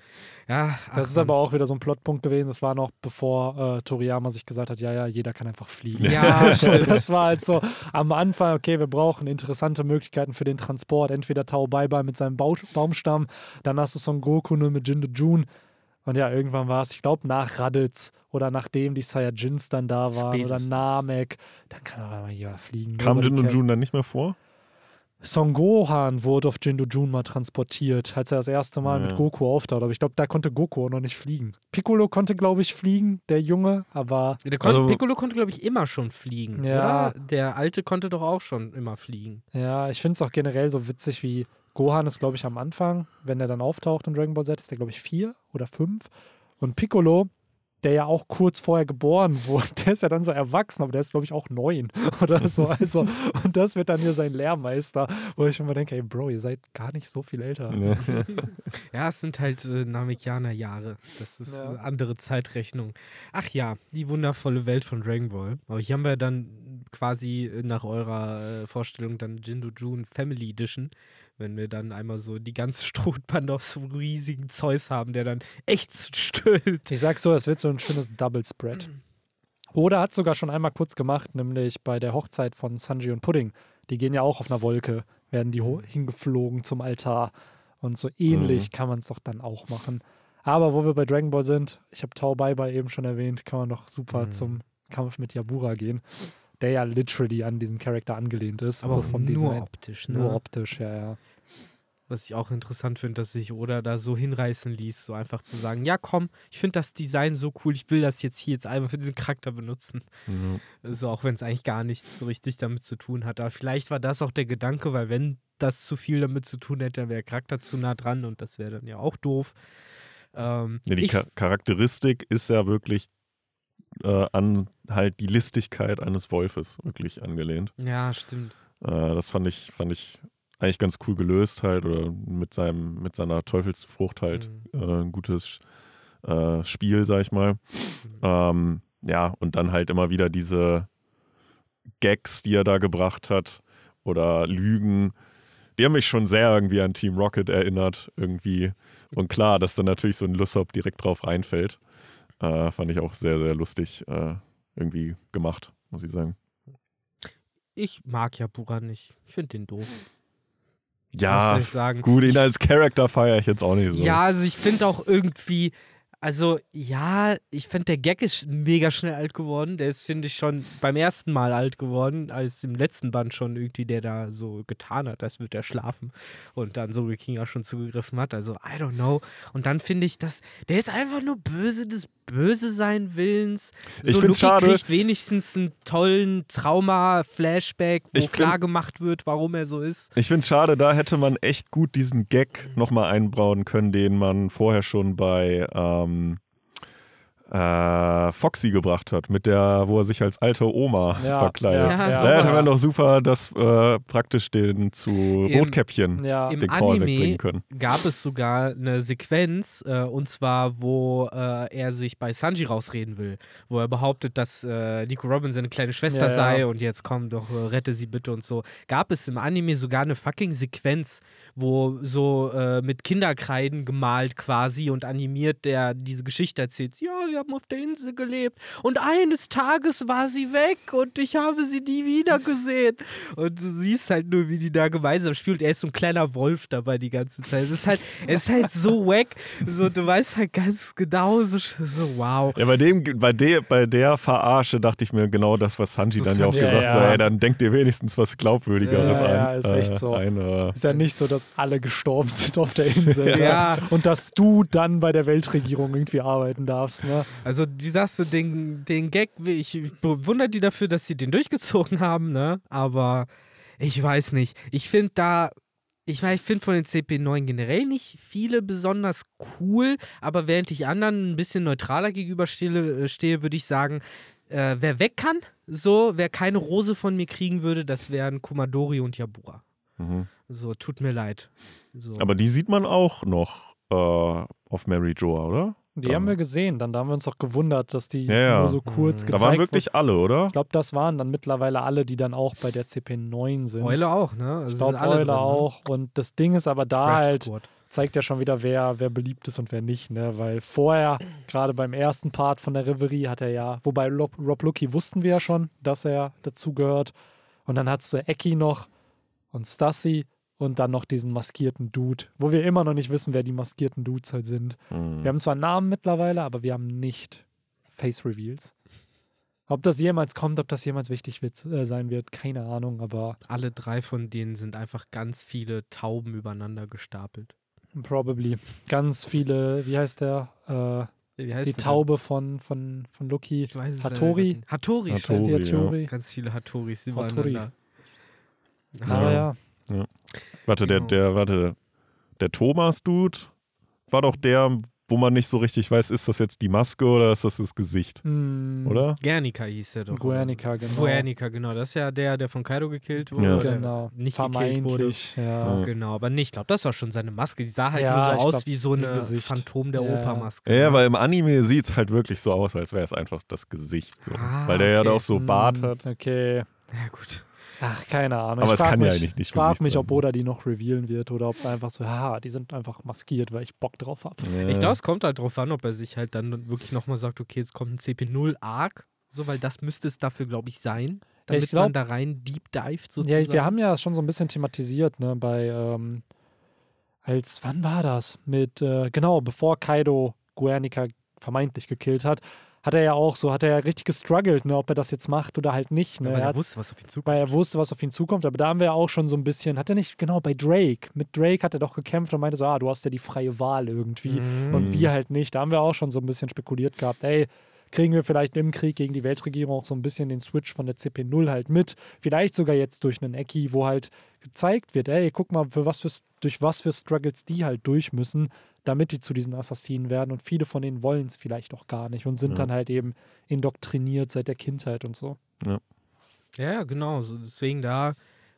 Speaker 1: Ja, ach,
Speaker 3: Das ist aber auch wieder so ein Plotpunkt gewesen. Das war noch bevor äh, Toriyama sich gesagt hat, ja, ja, jeder kann einfach fliegen.
Speaker 1: Ja, stimmt.
Speaker 3: Das war halt so am Anfang, okay, wir brauchen interessante Möglichkeiten für den Transport. Entweder Tao Bai Bai mit seinem Bau Baumstamm, dann hast du Son Goku nur mit Jindo Jun. Und ja, irgendwann war es, ich glaube, nach Raditz oder nachdem die Saiyajins dann da waren
Speaker 1: Spätestens.
Speaker 3: oder Namek, dann kann auch einmal jemand fliegen.
Speaker 2: Kam Jin und. Jun dann nicht mehr vor?
Speaker 3: Son Gohan wurde auf Jindu Jun mal transportiert, als er das erste Mal
Speaker 2: Ja.
Speaker 3: mit Goku auftaucht. Aber ich glaube, da konnte Goku auch noch nicht fliegen. Piccolo konnte, glaube ich, fliegen, der Junge, aber
Speaker 1: Der kon
Speaker 2: Also-
Speaker 1: Piccolo konnte, glaube ich, immer schon fliegen,
Speaker 3: Ja.
Speaker 1: oder? Der Alte konnte doch auch schon immer fliegen.
Speaker 3: ja, ich finde es auch generell so witzig, wie Gohan ist, glaube ich, am Anfang, wenn er dann auftaucht in Dragon Ball Z, ist der, glaube ich, vier oder fünf. Und Piccolo, der ja auch kurz vorher geboren wurde, der ist ja dann so erwachsen, aber der ist, glaube ich, auch neun oder so. Also, und das wird dann hier sein Lehrmeister, wo ich immer denke, ey, Bro, ihr seid gar nicht so viel älter.
Speaker 2: Ja.
Speaker 1: Ja, es sind halt äh, Namekianer-Jahre. Das ist
Speaker 3: Ja.
Speaker 1: eine andere Zeitrechnung. Ach ja, die wundervolle Welt von Dragon Ball. Aber hier haben wir dann quasi äh, nach eurer äh, Vorstellung dann Jindu Jun Family Edition. Wenn wir dann einmal so die ganze Strohbande auf so einem riesigen Zeus haben, der dann echt stöhnt.
Speaker 3: Ich sag so, es wird so ein schönes Double Spread. Oder hat sogar schon einmal kurz gemacht, nämlich bei der Hochzeit von Sanji und Pudding. Die gehen ja auch auf einer Wolke, werden die ho- hingeflogen zum Altar. Und so ähnlich kann man es doch dann auch machen. Aber wo wir bei Dragon Ball sind, ich habe Tao Bai Bai eben schon erwähnt, kann man doch super
Speaker 1: Mhm.
Speaker 3: zum Kampf mit Yabura gehen, der ja literally an diesen Charakter angelehnt ist.
Speaker 1: Aber
Speaker 3: so
Speaker 1: auch
Speaker 3: vom
Speaker 1: nur
Speaker 3: Design.
Speaker 1: optisch, ne?
Speaker 3: Nur optisch, ja, ja.
Speaker 1: Was ich auch interessant finde, dass sich Oda da so hinreißen ließ, so einfach zu sagen, ja komm, ich finde das Design so cool, ich will das jetzt hier jetzt einmal für diesen Charakter benutzen.
Speaker 2: Ja.
Speaker 1: Also auch wenn es eigentlich gar nichts so richtig damit zu tun hat. Aber vielleicht war das auch der Gedanke, weil wenn das zu viel damit zu tun hätte, dann wäre der Charakter zu nah dran und das wäre dann ja auch doof. Ähm,
Speaker 2: Ja, die
Speaker 1: ich,
Speaker 2: Cha Charakteristik ist ja wirklich äh, an halt die Listigkeit eines Wolfes wirklich angelehnt.
Speaker 1: ja, stimmt.
Speaker 2: Äh, das fand ich, fand ich eigentlich ganz cool gelöst halt oder mit seinem, mit seiner Teufelsfrucht halt
Speaker 1: Mhm.
Speaker 2: äh, ein gutes äh, Spiel, sag ich mal. Ähm, ja, und dann halt immer wieder diese Gags, die er da gebracht hat oder Lügen. Die haben mich schon sehr irgendwie an Team Rocket erinnert, irgendwie. Und klar, dass dann natürlich so ein Lysop direkt drauf reinfällt. Äh, fand ich auch sehr, sehr lustig äh, irgendwie gemacht, muss ich sagen.
Speaker 1: Ich mag ja Bura nicht. Ich finde den doof.
Speaker 2: Ja, gut, ihn als Charakter feiere ich jetzt auch nicht so.
Speaker 1: Ja, also ich finde auch irgendwie, also ja, ich finde der Gag ist mega schnell alt geworden. Der ist, finde ich, schon beim ersten Mal alt geworden, als im letzten Band schon irgendwie der da so getan hat, als würde er schlafen und dann so King auch schon zugegriffen hat. Also, I don't know. Und dann finde ich, dass der ist einfach nur böse des Böse sein Willens.
Speaker 2: Ich
Speaker 1: so,
Speaker 2: find's
Speaker 1: Luffy
Speaker 2: schade.
Speaker 1: kriegt wenigstens einen tollen Trauma-Flashback, wo
Speaker 2: find-
Speaker 1: klar gemacht wird, warum er so ist.
Speaker 2: Ich finde es schade, da hätte man echt gut diesen Gag nochmal einbauen können, den man vorher schon bei ähm, ähm, äh, Foxy gebracht hat, mit der, wo er sich als alte Oma
Speaker 3: Ja,
Speaker 2: verkleidet.
Speaker 1: Ja,
Speaker 3: ja,
Speaker 2: Da hätte man doch super das äh, praktisch den zu
Speaker 1: Im-
Speaker 2: Rotkäppchen
Speaker 3: Ja,
Speaker 1: Im
Speaker 2: den Call
Speaker 1: Anime
Speaker 2: wegbringen können.
Speaker 1: gab es sogar eine Sequenz, äh, und zwar, wo äh, er sich bei Sanji rausreden will, wo er behauptet, dass äh, Nico Robin seine kleine Schwester
Speaker 3: Ja, ja.
Speaker 1: sei und jetzt komm doch, äh, rette sie bitte und so. Gab es im Anime sogar eine fucking Sequenz, wo so äh, mit Kinderkreiden gemalt quasi und animiert der diese Geschichte erzählt. Ja, wir haben auf der Insel gelebt und eines Tages war sie weg und ich habe sie nie wieder gesehen. Und du siehst halt nur, wie die da gemeinsam spielen. Und er ist so ein kleiner Wolf dabei die ganze Zeit. Es ist halt, es ist halt so wack. So, du weißt halt ganz genau, so, so wow.
Speaker 2: Ja, bei dem, bei der, bei der Verarsche dachte ich mir genau das, was Sanji
Speaker 1: Das
Speaker 2: dann ja auch gesagt
Speaker 3: ja,
Speaker 2: so,
Speaker 3: ja.
Speaker 2: ey, dann denkt ihr wenigstens was Glaubwürdigeres
Speaker 3: Ja,
Speaker 2: an.
Speaker 3: ja, ist echt so.
Speaker 2: Ein, äh,
Speaker 3: Ist ja nicht so, dass alle gestorben sind auf der Insel.
Speaker 1: Ja.
Speaker 3: ne? Und dass du dann bei der Weltregierung irgendwie arbeiten darfst. Ne?
Speaker 1: Also, wie sagst du, den, den Gag, ich bewundere die dafür, dass sie den durchgezogen haben, ne? Aber ich weiß nicht. Ich finde da, ich meine, ich finde von den CP9 generell nicht viele besonders cool, aber während ich anderen ein bisschen neutraler gegenüberstehe, äh, stehe, würde ich sagen, äh, wer weg kann, so, wer keine Rose von mir kriegen würde, das wären Kumadori und Yabura.
Speaker 2: mhm.
Speaker 1: So, tut mir leid. So.
Speaker 2: Aber die sieht man auch noch äh, auf Mary Joa, oder?
Speaker 3: Die haben wir gesehen. Dann da haben wir uns auch gewundert, dass die
Speaker 2: Ja, ja.
Speaker 3: nur so kurz
Speaker 1: Mhm.
Speaker 3: gezeigt
Speaker 2: Da waren
Speaker 3: wurden.
Speaker 2: wirklich alle, oder?
Speaker 3: Ich glaube, das waren dann mittlerweile alle, die dann auch bei der CP9 sind.
Speaker 1: Eule auch, ne? Also
Speaker 3: Ich glaube,
Speaker 1: alle
Speaker 3: Eule
Speaker 1: drin, ne?
Speaker 3: auch. Und das Ding ist aber da
Speaker 1: Trash
Speaker 3: halt,
Speaker 1: Squad.
Speaker 3: zeigt ja schon wieder, wer, wer beliebt ist und wer nicht, ne? Weil vorher, gerade beim ersten Part von der Reverie, hat er ja, wobei Rob, Rob Lucky wussten wir ja schon, dass er dazugehört. Und dann hattest du Eki noch und Stassi und dann noch diesen maskierten Dude, wo wir immer noch nicht wissen, wer die maskierten Dudes halt sind.
Speaker 2: Mhm.
Speaker 3: Wir haben zwar Namen mittlerweile, aber wir haben nicht Face Reveals. Ob das jemals kommt, ob das jemals wichtig wird, äh, sein wird, keine Ahnung, aber
Speaker 1: Alle drei von denen sind einfach ganz viele Tauben übereinander gestapelt.
Speaker 3: probably. Ganz viele, wie heißt der? Äh,
Speaker 1: Wie heißt
Speaker 3: die? Taube von, von, von Loki.
Speaker 1: Ich weiß es
Speaker 3: Hattori?
Speaker 1: Hattori.
Speaker 2: Hattori.
Speaker 3: Die
Speaker 2: ja.
Speaker 3: Hattori?
Speaker 1: Ganz viele Hattoris
Speaker 3: Hattori.
Speaker 1: übereinander.
Speaker 3: Aber ja.
Speaker 2: Warte, der,
Speaker 1: Genau.
Speaker 2: der, warte, der Thomas-Dude war doch der, wo man nicht so richtig weiß, ist das jetzt die Maske oder ist das das Gesicht,
Speaker 3: Hm,
Speaker 2: oder?
Speaker 1: Guernica hieß der doch.
Speaker 3: Guernica, genau.
Speaker 1: Guernica, genau. Das ist ja der, der von Kaido gekillt wurde.
Speaker 2: Ja.
Speaker 3: Genau.
Speaker 1: Nicht gekillt wurde.
Speaker 3: Ja.
Speaker 2: Ja.
Speaker 1: Genau, aber nicht. Ich glaube, das war schon seine Maske. Die sah halt
Speaker 3: Ja,
Speaker 1: nur so aus
Speaker 3: glaub,
Speaker 1: wie so
Speaker 3: im
Speaker 1: eine
Speaker 3: Gesicht.
Speaker 1: Phantom der
Speaker 3: Ja.
Speaker 1: Opermaske.
Speaker 2: Ja, ja, weil im Anime sieht es halt wirklich so aus, als wäre es einfach das Gesicht. So.
Speaker 1: Ah,
Speaker 2: weil der ja
Speaker 1: okay.
Speaker 2: auch so Bart
Speaker 3: Hm,
Speaker 2: hat.
Speaker 3: Okay.
Speaker 1: Ja, gut.
Speaker 3: Ach, keine Ahnung.
Speaker 2: Aber
Speaker 3: ich
Speaker 2: es kann
Speaker 3: mich,
Speaker 2: ja eigentlich nicht
Speaker 3: Ich frage mich, ob Oda die noch revealen wird oder ob es einfach so, ja, die sind einfach maskiert, weil ich Bock drauf habe.
Speaker 2: Ja.
Speaker 1: Ich glaube, es kommt halt drauf an, ob er sich halt dann wirklich nochmal sagt, okay, jetzt kommt ein CP0 Arc, so, weil das müsste es dafür, glaube ich, sein, damit
Speaker 3: ich glaub-
Speaker 1: man da rein deep dived sozusagen.
Speaker 3: Ja, wir haben ja schon so ein bisschen thematisiert, ne, bei, ähm, als, wann war das? Mit, äh, genau, bevor Kaido Guernica vermeintlich gekillt hat, hat er ja auch so, hat er ja richtig gestruggelt, ne, ob er das jetzt macht oder halt nicht. Ne?
Speaker 1: ja, weil
Speaker 3: er
Speaker 1: er wusste, was auf ihn zukommt.
Speaker 3: weil er wusste, was auf ihn zukommt, aber da haben wir ja auch schon so ein bisschen, hat er nicht, genau, bei Drake, mit Drake hat er doch gekämpft und meinte so, ah, du hast ja die freie Wahl irgendwie.
Speaker 1: Mhm.
Speaker 3: Und wir halt nicht. Da haben wir auch schon so ein bisschen spekuliert gehabt, ey, kriegen wir vielleicht im Krieg gegen die Weltregierung auch so ein bisschen den Switch von der CP0 halt mit. Vielleicht sogar jetzt durch einen Ecki, wo halt gezeigt wird, ey, guck mal, für was für, durch was für Struggles die halt durch müssen, damit die zu diesen Assassinen werden. Und viele von denen wollen es vielleicht auch gar nicht und sind
Speaker 2: Ja.
Speaker 3: dann halt eben indoktriniert seit der Kindheit und so.
Speaker 1: Ja, ja, genau. Deswegen da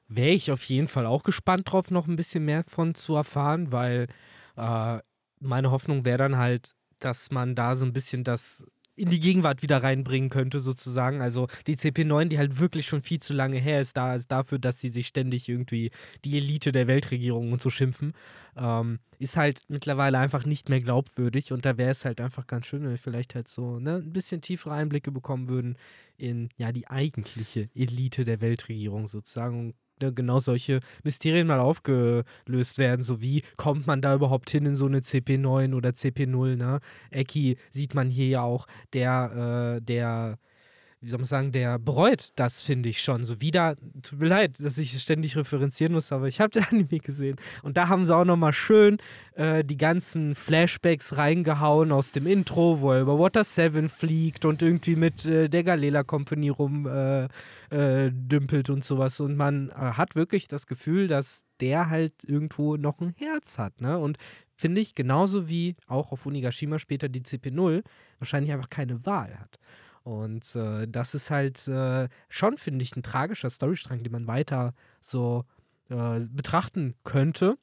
Speaker 1: wäre ich auf jeden Fall auch gespannt drauf, noch ein bisschen mehr von zu erfahren, weil äh, meine Hoffnung wäre dann halt, dass man da so ein bisschen das in die Gegenwart wieder reinbringen könnte, sozusagen. Also die CP9, die halt wirklich schon viel zu lange her ist, da ist dafür, dass sie sich ständig irgendwie die Elite der Weltregierung und so schimpfen, ähm, ist halt mittlerweile einfach nicht mehr glaubwürdig und da wäre es halt einfach ganz schön, wenn wir vielleicht halt so ne, ein bisschen tiefere Einblicke bekommen würden in ja die eigentliche Elite der Weltregierung sozusagen. Ne, genau solche Mysterien mal aufgelöst werden, so wie kommt man da überhaupt hin in so eine CP9 oder CP0, ne? Eki sieht man hier ja auch, der, äh, der wie soll man sagen, der bereut das, finde ich schon. So wieder, tut mir leid, dass ich ständig referenzieren muss, aber ich habe den Anime gesehen. Und da haben sie auch nochmal schön äh, die ganzen Flashbacks reingehauen aus dem Intro, wo er über Water 7 fliegt und irgendwie mit äh, der Galela Company rumdümpelt äh, dümpelt und sowas. Und man äh, hat wirklich das Gefühl, dass der halt irgendwo noch ein Herz hat. Ne? Und finde ich, genauso wie auch auf Unigashima später die CP0, wahrscheinlich einfach keine Wahl hat. Und äh, das ist halt äh, schon, finde ich, ein tragischer Storystrang, den man weiter so äh, betrachten könnte.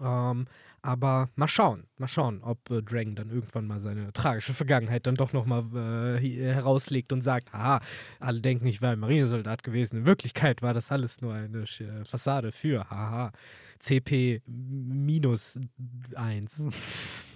Speaker 1: Ähm, aber mal schauen, mal schauen, ob äh, Dragon dann irgendwann mal seine tragische Vergangenheit dann doch nochmal äh, hi- herauslegt und sagt, haha, alle denken, ich wäre ein Marinesoldat gewesen. In Wirklichkeit war das alles nur eine Sch- Fassade für, haha, CP minus 1.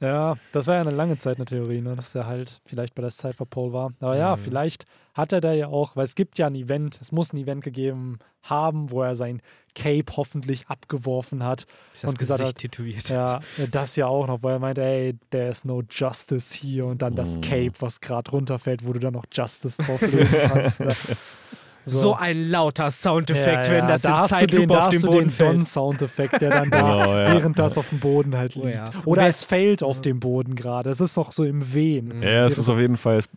Speaker 3: Ja, das war ja eine lange Zeit eine Theorie, ne? dass er halt vielleicht bei der Cypher Pole war. Aber ja,
Speaker 1: Mhm.
Speaker 3: vielleicht hat er da ja auch, weil es gibt ja ein Event, es muss ein Event gegeben haben, wo er sein Cape hoffentlich abgeworfen hat. Und gesagt
Speaker 1: Gesicht
Speaker 3: hat,
Speaker 1: tätowiert.
Speaker 3: Ja, das ja auch noch, weil er meinte, ey, there is no justice hier und dann das
Speaker 2: Mhm.
Speaker 3: Cape, was gerade runterfällt, wo du dann noch Justice drauf lesen kannst. Ne?
Speaker 1: So, ein lauter Soundeffekt,
Speaker 3: Ja, ja,
Speaker 1: wenn das
Speaker 3: da
Speaker 1: in
Speaker 3: den,
Speaker 1: Zeitlupe
Speaker 3: da
Speaker 1: auf den
Speaker 3: du
Speaker 1: Boden
Speaker 3: den
Speaker 1: fällt.
Speaker 3: Don-Soundeffekt, der dann da,
Speaker 2: Genau, ja.
Speaker 3: während das auf dem Boden halt
Speaker 1: Oh,
Speaker 3: liegt.
Speaker 1: ja. Und
Speaker 3: Oder es fällt auf dem Boden gerade. Es ist noch so im Wehen.
Speaker 2: Ja, es ist auf jeden Fall, es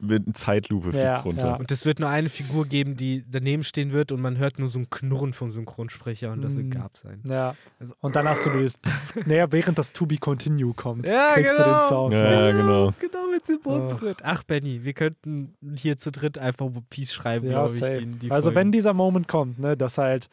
Speaker 2: wird eine Zeitlupe
Speaker 3: Ja,
Speaker 2: runter.
Speaker 3: ja.
Speaker 1: Und es wird nur eine Figur geben, die daneben stehen wird und man hört nur so ein Knurren vom Synchronsprecher und das
Speaker 3: Mhm.
Speaker 1: gab sein.
Speaker 3: Ja.
Speaker 1: Also-
Speaker 3: Und dann hast du das, naja, während das To Be Continue kommt,
Speaker 1: Ja,
Speaker 3: kriegst du
Speaker 1: genau.
Speaker 3: den Sound.
Speaker 2: Ja, ja, genau.
Speaker 1: Genau, mit dem Boden berührt. Ach, Benny, wir könnten hier zu dritt einfach Piece schreiben,
Speaker 3: Ja,
Speaker 1: glaube ich. Die, die
Speaker 3: also
Speaker 1: Folgen.
Speaker 3: wenn dieser Moment kommt, ne, dass halt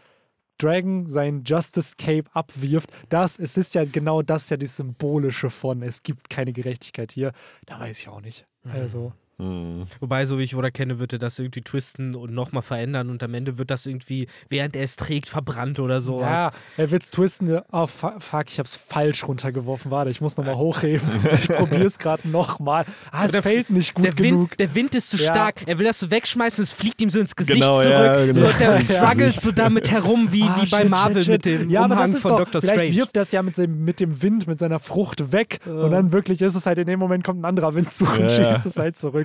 Speaker 3: Dragon sein Justice Cape abwirft, das, es ist ja genau das ja das Symbolische von, es gibt keine Gerechtigkeit hier, da weiß ich auch nicht.
Speaker 1: Mhm.
Speaker 3: Also,
Speaker 2: Hm.
Speaker 1: Wobei, so wie ich Oda kenne, wird er das irgendwie twisten und nochmal verändern und am Ende wird das irgendwie, während er es trägt, verbrannt oder so.
Speaker 3: Ja, er wird's twisten. Oh, fu- fuck, ich hab's falsch runtergeworfen. Warte, ich muss nochmal hochheben. Ich probier's gerade nochmal. Ah, es
Speaker 1: Der-
Speaker 3: fällt nicht gut
Speaker 1: der,
Speaker 3: genug.
Speaker 1: Wind, der Wind ist zu
Speaker 3: Ja.
Speaker 1: stark. Er will das so wegschmeißen, es fliegt ihm so ins Gesicht
Speaker 2: Genau,
Speaker 1: zurück.
Speaker 2: ja, genau.
Speaker 1: So, der
Speaker 3: Ja.
Speaker 1: struggelt so damit herum, wie,
Speaker 3: Ah,
Speaker 1: wie bei
Speaker 3: shit,
Speaker 1: Marvel
Speaker 3: shit,
Speaker 1: mit
Speaker 3: shit.
Speaker 1: dem
Speaker 3: ja, aber
Speaker 1: Umhang
Speaker 3: das ist
Speaker 1: von
Speaker 3: doch, vielleicht
Speaker 1: Strange.
Speaker 3: wirft das ja mit dem, mit dem Wind, mit seiner Frucht weg und dann wirklich ist es halt in dem Moment kommt ein anderer Windzug und
Speaker 2: Ja, ja.
Speaker 3: schießt es halt zurück.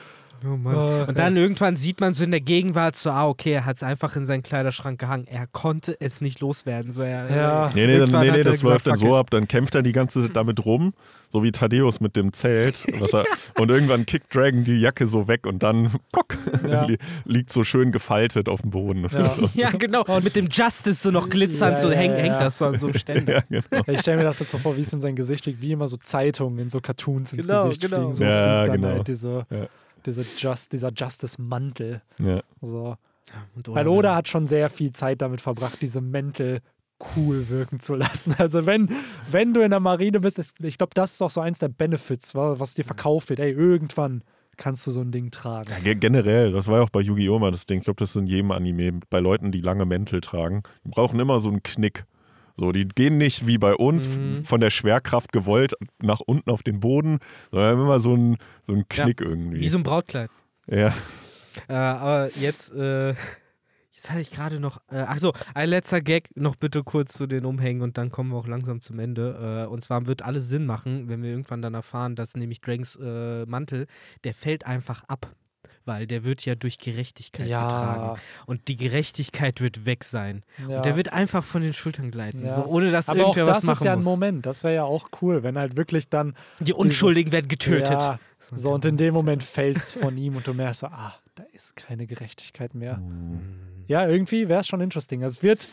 Speaker 1: Oh Mann.
Speaker 3: Ach,
Speaker 1: und dann irgendwann sieht man so in der Gegenwart so, ah, okay, er hat es einfach in seinen Kleiderschrank gehangen. Er konnte es nicht loswerden. So, er,
Speaker 3: Ja.
Speaker 2: Nee, nee, dann, nee, nee
Speaker 1: er
Speaker 2: das
Speaker 1: gesagt,
Speaker 2: läuft dann so ab, dann kämpft er die ganze Zeit damit rum, so wie Thaddeus mit dem Zelt. Was er, und irgendwann kickt Dragon die Jacke so weg und dann pock,
Speaker 3: Ja.
Speaker 2: li liegt so schön gefaltet auf dem Boden.
Speaker 3: Ja.
Speaker 2: So.
Speaker 1: Ja, genau. mit dem Justice so noch glitzernd,
Speaker 3: Ja,
Speaker 1: so
Speaker 3: ja,
Speaker 1: hängt,
Speaker 3: ja,
Speaker 1: hängt
Speaker 3: ja.
Speaker 1: das so an so einem Ständer.
Speaker 2: Ja, genau.
Speaker 3: Ich stelle mir das jetzt so vor, wie es in sein Gesicht liegt, wie immer so Zeitungen in so Cartoons ins
Speaker 1: Genau,
Speaker 3: Gesicht
Speaker 1: genau.
Speaker 3: fliegen. So
Speaker 2: Ja, genau.
Speaker 3: halt diese,
Speaker 2: Ja.
Speaker 3: Diese Just, dieser Justice-Mantel.
Speaker 2: Ja.
Speaker 3: So.
Speaker 1: Und
Speaker 3: Weil Oda hat schon sehr viel Zeit damit verbracht, diese Mäntel cool wirken zu lassen. Also wenn, wenn du in der Marine bist, ist, ich glaube, das ist auch so eins der Benefits, wa- was dir verkauft wird. Ey, irgendwann kannst du so ein Ding tragen.
Speaker 2: Ja, ge- generell, das war ja auch bei Yu-Gi-Oh! mal das Ding. Ich glaube, das ist in jedem Anime bei Leuten, die lange Mäntel tragen. Die brauchen immer so einen Knick. So, die gehen nicht wie bei uns
Speaker 1: Mhm.
Speaker 2: von der Schwerkraft gewollt nach unten auf den Boden, sondern immer so einen, so
Speaker 1: Ja,
Speaker 2: Knick irgendwie.
Speaker 1: Wie so ein Brautkleid.
Speaker 2: ja.
Speaker 1: Äh, aber jetzt, äh, jetzt hatte ich gerade noch, äh, ach so, ein letzter Gag, noch bitte kurz zu den Umhängen und dann kommen wir auch langsam zum Ende. Äh, und zwar wird alles Sinn machen, wenn wir irgendwann dann erfahren, dass nämlich Dranks äh, Mantel, der fällt einfach ab. Weil der wird ja durch Gerechtigkeit getragen. Und die Gerechtigkeit wird weg sein.
Speaker 3: ja.
Speaker 1: Und der wird einfach von den Schultern gleiten.
Speaker 3: Ja.
Speaker 1: So, ohne dass
Speaker 3: Aber auch
Speaker 1: irgendwer
Speaker 3: das
Speaker 1: was machen
Speaker 3: ist ja ein
Speaker 1: muss.
Speaker 3: Moment. Das wäre ja auch cool, wenn halt wirklich dann
Speaker 1: Die Unschuldigen werden getötet.
Speaker 3: Ja, so und in dem Moment fällt es von ihm und du merkst so, ah, da ist keine Gerechtigkeit mehr.
Speaker 1: Mhm.
Speaker 3: Ja, irgendwie wäre es schon interesting. Es wird,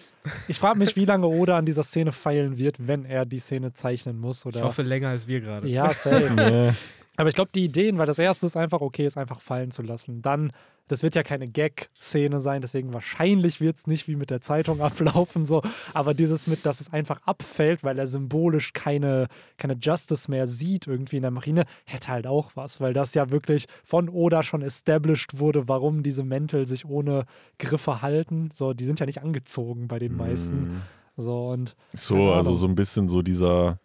Speaker 3: ich frage mich, wie lange Oda an dieser Szene feilen wird, wenn er die Szene zeichnen muss. Oder
Speaker 1: Ich hoffe, länger als wir gerade.
Speaker 3: ja, safe.
Speaker 2: ja.
Speaker 3: Aber ich glaube, die Ideen, weil das erste ist einfach, okay, es einfach fallen zu lassen. Dann, das wird ja keine Gag-Szene sein, deswegen wahrscheinlich wird es nicht wie mit der Zeitung ablaufen, so. Aber dieses mit, dass es einfach abfällt, weil er symbolisch keine, keine Justice mehr sieht irgendwie in der Marine, hätte halt auch was, weil das ja wirklich von Oda schon established wurde, warum diese Mäntel sich ohne Griffe halten. So, die sind ja nicht angezogen bei den meisten.
Speaker 2: Mhm.
Speaker 3: So, und
Speaker 2: So, also so ein bisschen so dieser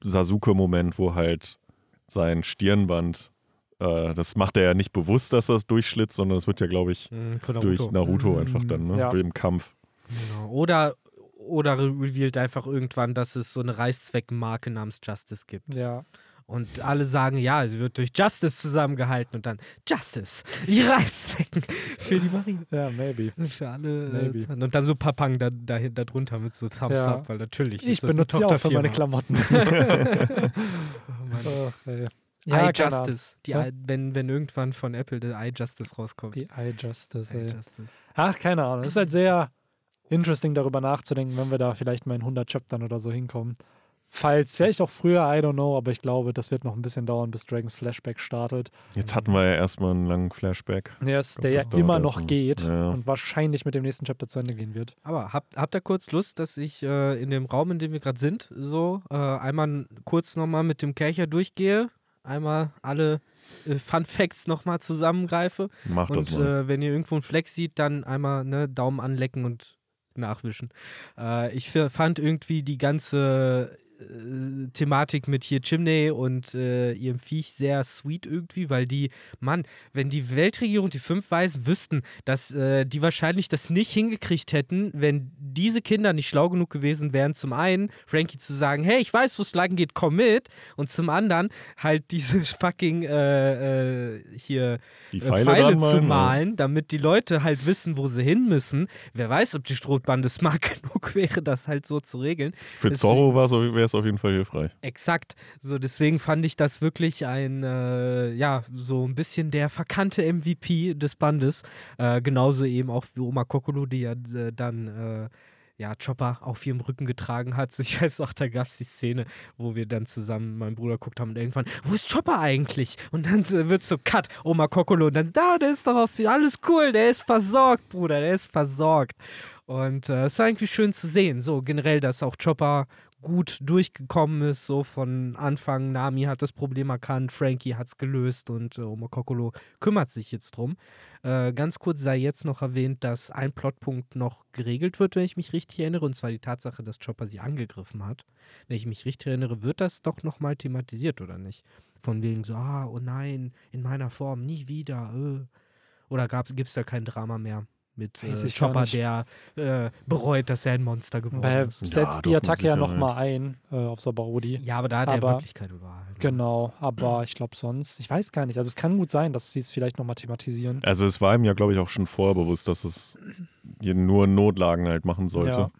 Speaker 2: Sasuke-Moment, wo halt sein Stirnband, äh, das macht er ja nicht bewusst, dass er es durchschlitzt, sondern es wird ja, glaube ich,
Speaker 1: Mhm, Von
Speaker 2: durch Naruto
Speaker 3: Mhm.
Speaker 2: einfach dann, ne?
Speaker 3: Ja.
Speaker 2: Durch den Kampf.
Speaker 1: Genau. Oder, oder revealed einfach irgendwann, dass es so eine Reißzweckenmarke namens Justice gibt.
Speaker 3: ja,
Speaker 1: Und alle sagen, ja, sie wird durch Justice zusammengehalten und dann Justice, die Reißzwecken für die Marine.
Speaker 3: ja, maybe.
Speaker 1: Für alle.
Speaker 3: Maybe.
Speaker 1: Äh, und dann so Papang da, da, da drunter mit so Thumbs
Speaker 3: Ja.
Speaker 1: up, weil natürlich.
Speaker 3: Ich
Speaker 1: das
Speaker 3: benutze sie auch für meine. Klamotten.
Speaker 1: Oh Mann.
Speaker 3: Ach, ey. Ja,
Speaker 1: iJustice. Die
Speaker 3: Ja.
Speaker 1: I, wenn, wenn irgendwann von Apple der iJustice rauskommt.
Speaker 3: Die iJustice, ey.
Speaker 1: iJustice.
Speaker 3: Ach, keine Ahnung. Es ist halt sehr interesting, darüber nachzudenken, wenn wir da vielleicht mal in 100 Chaptern oder so hinkommen. Falls, vielleicht auch früher, I don't know, aber ich glaube, das wird noch ein bisschen dauern, bis Dragons Flashback startet.
Speaker 2: Jetzt hatten wir ja erstmal einen langen Flashback.
Speaker 3: Yes,
Speaker 2: glaub,
Speaker 3: der ja immer noch
Speaker 2: mal.
Speaker 3: geht
Speaker 2: Ja.
Speaker 3: und wahrscheinlich mit dem nächsten Chapter zu Ende gehen wird.
Speaker 1: Aber habt, habt ihr kurz Lust, dass ich äh, in dem Raum, in dem wir gerade sind, so äh, einmal kurz nochmal mit dem Kercher durchgehe? Einmal alle äh, Fun Facts nochmal zusammengreife.
Speaker 2: Mach das
Speaker 1: und
Speaker 2: mal.
Speaker 1: äh, wenn ihr irgendwo einen Fleck sieht, dann einmal ne, Daumen anlecken und nachwischen. Äh, ich fand irgendwie die ganze äh, Thematik mit hier Chimney und äh, ihrem Viech sehr sweet irgendwie, weil die, Mann, wenn die Weltregierung, die fünf Weisen wüssten, dass äh, die wahrscheinlich das nicht hingekriegt hätten, wenn diese Kinder nicht schlau genug gewesen wären, zum einen Frankie zu sagen, hey, ich weiß, wo es lang geht, komm mit, und zum anderen halt diese fucking äh, äh, hier
Speaker 2: Die Pfeile,
Speaker 1: Pfeile zu
Speaker 2: malen,
Speaker 1: malen, damit die Leute halt wissen, wo sie hin müssen. Wer weiß, ob die Strohbande smart genug wäre, das halt so zu regeln.
Speaker 2: Für Zorro wäre es auf jeden Fall hilfreich.
Speaker 1: Exakt. So, deswegen fand ich das wirklich ein, äh, ja, so ein bisschen der verkannte MVP des Bandes. Äh, genauso eben auch wie Oma Kokolo, die ja äh, dann, äh, ja, Chopper auf ihrem Rücken getragen hat. Ich weiß auch, da gab es die Szene, wo wir dann zusammen, mein Bruder guckt haben und irgendwann, wo ist Chopper eigentlich? Und dann äh, wird so Cut, Oma Kokolo, und dann, da, der ist doch auf, alles cool, der ist versorgt, Bruder, der ist versorgt. Und äh, es war irgendwie schön zu sehen, so generell, dass auch Chopper gut durchgekommen ist, so von Anfang. Nami hat das Problem erkannt, Frankie hat es gelöst und äh, Omokokolo kümmert sich jetzt drum. Äh, ganz kurz sei jetzt noch erwähnt, dass ein Plotpunkt noch geregelt wird, wenn ich mich richtig erinnere, und zwar die Tatsache, dass Chopper sie angegriffen hat. Wenn ich mich richtig erinnere, wird das doch nochmal thematisiert, oder nicht? Von wegen so, ah, oh nein, in meiner Form, nie wieder. Äh. Oder gibt es da kein Drama mehr? Mit
Speaker 3: Weiß
Speaker 1: äh, Chopper, der äh, bereut, dass er ein Monster geworden
Speaker 3: Weil
Speaker 1: ist.
Speaker 3: setzt
Speaker 2: Ja,
Speaker 3: die Attacke ja nochmal ein äh, auf Sabaody.
Speaker 1: Ja, aber da hat er
Speaker 3: Aber-
Speaker 1: wirklich keine Wahl.
Speaker 3: Genau, aber ich glaube sonst, ich weiß gar nicht. Also es kann gut sein, dass sie es vielleicht nochmal thematisieren.
Speaker 2: Also es war ihm ja, glaube ich, auch schon vorher bewusst, dass es hier nur Notlagen halt machen sollte.
Speaker 3: Ja.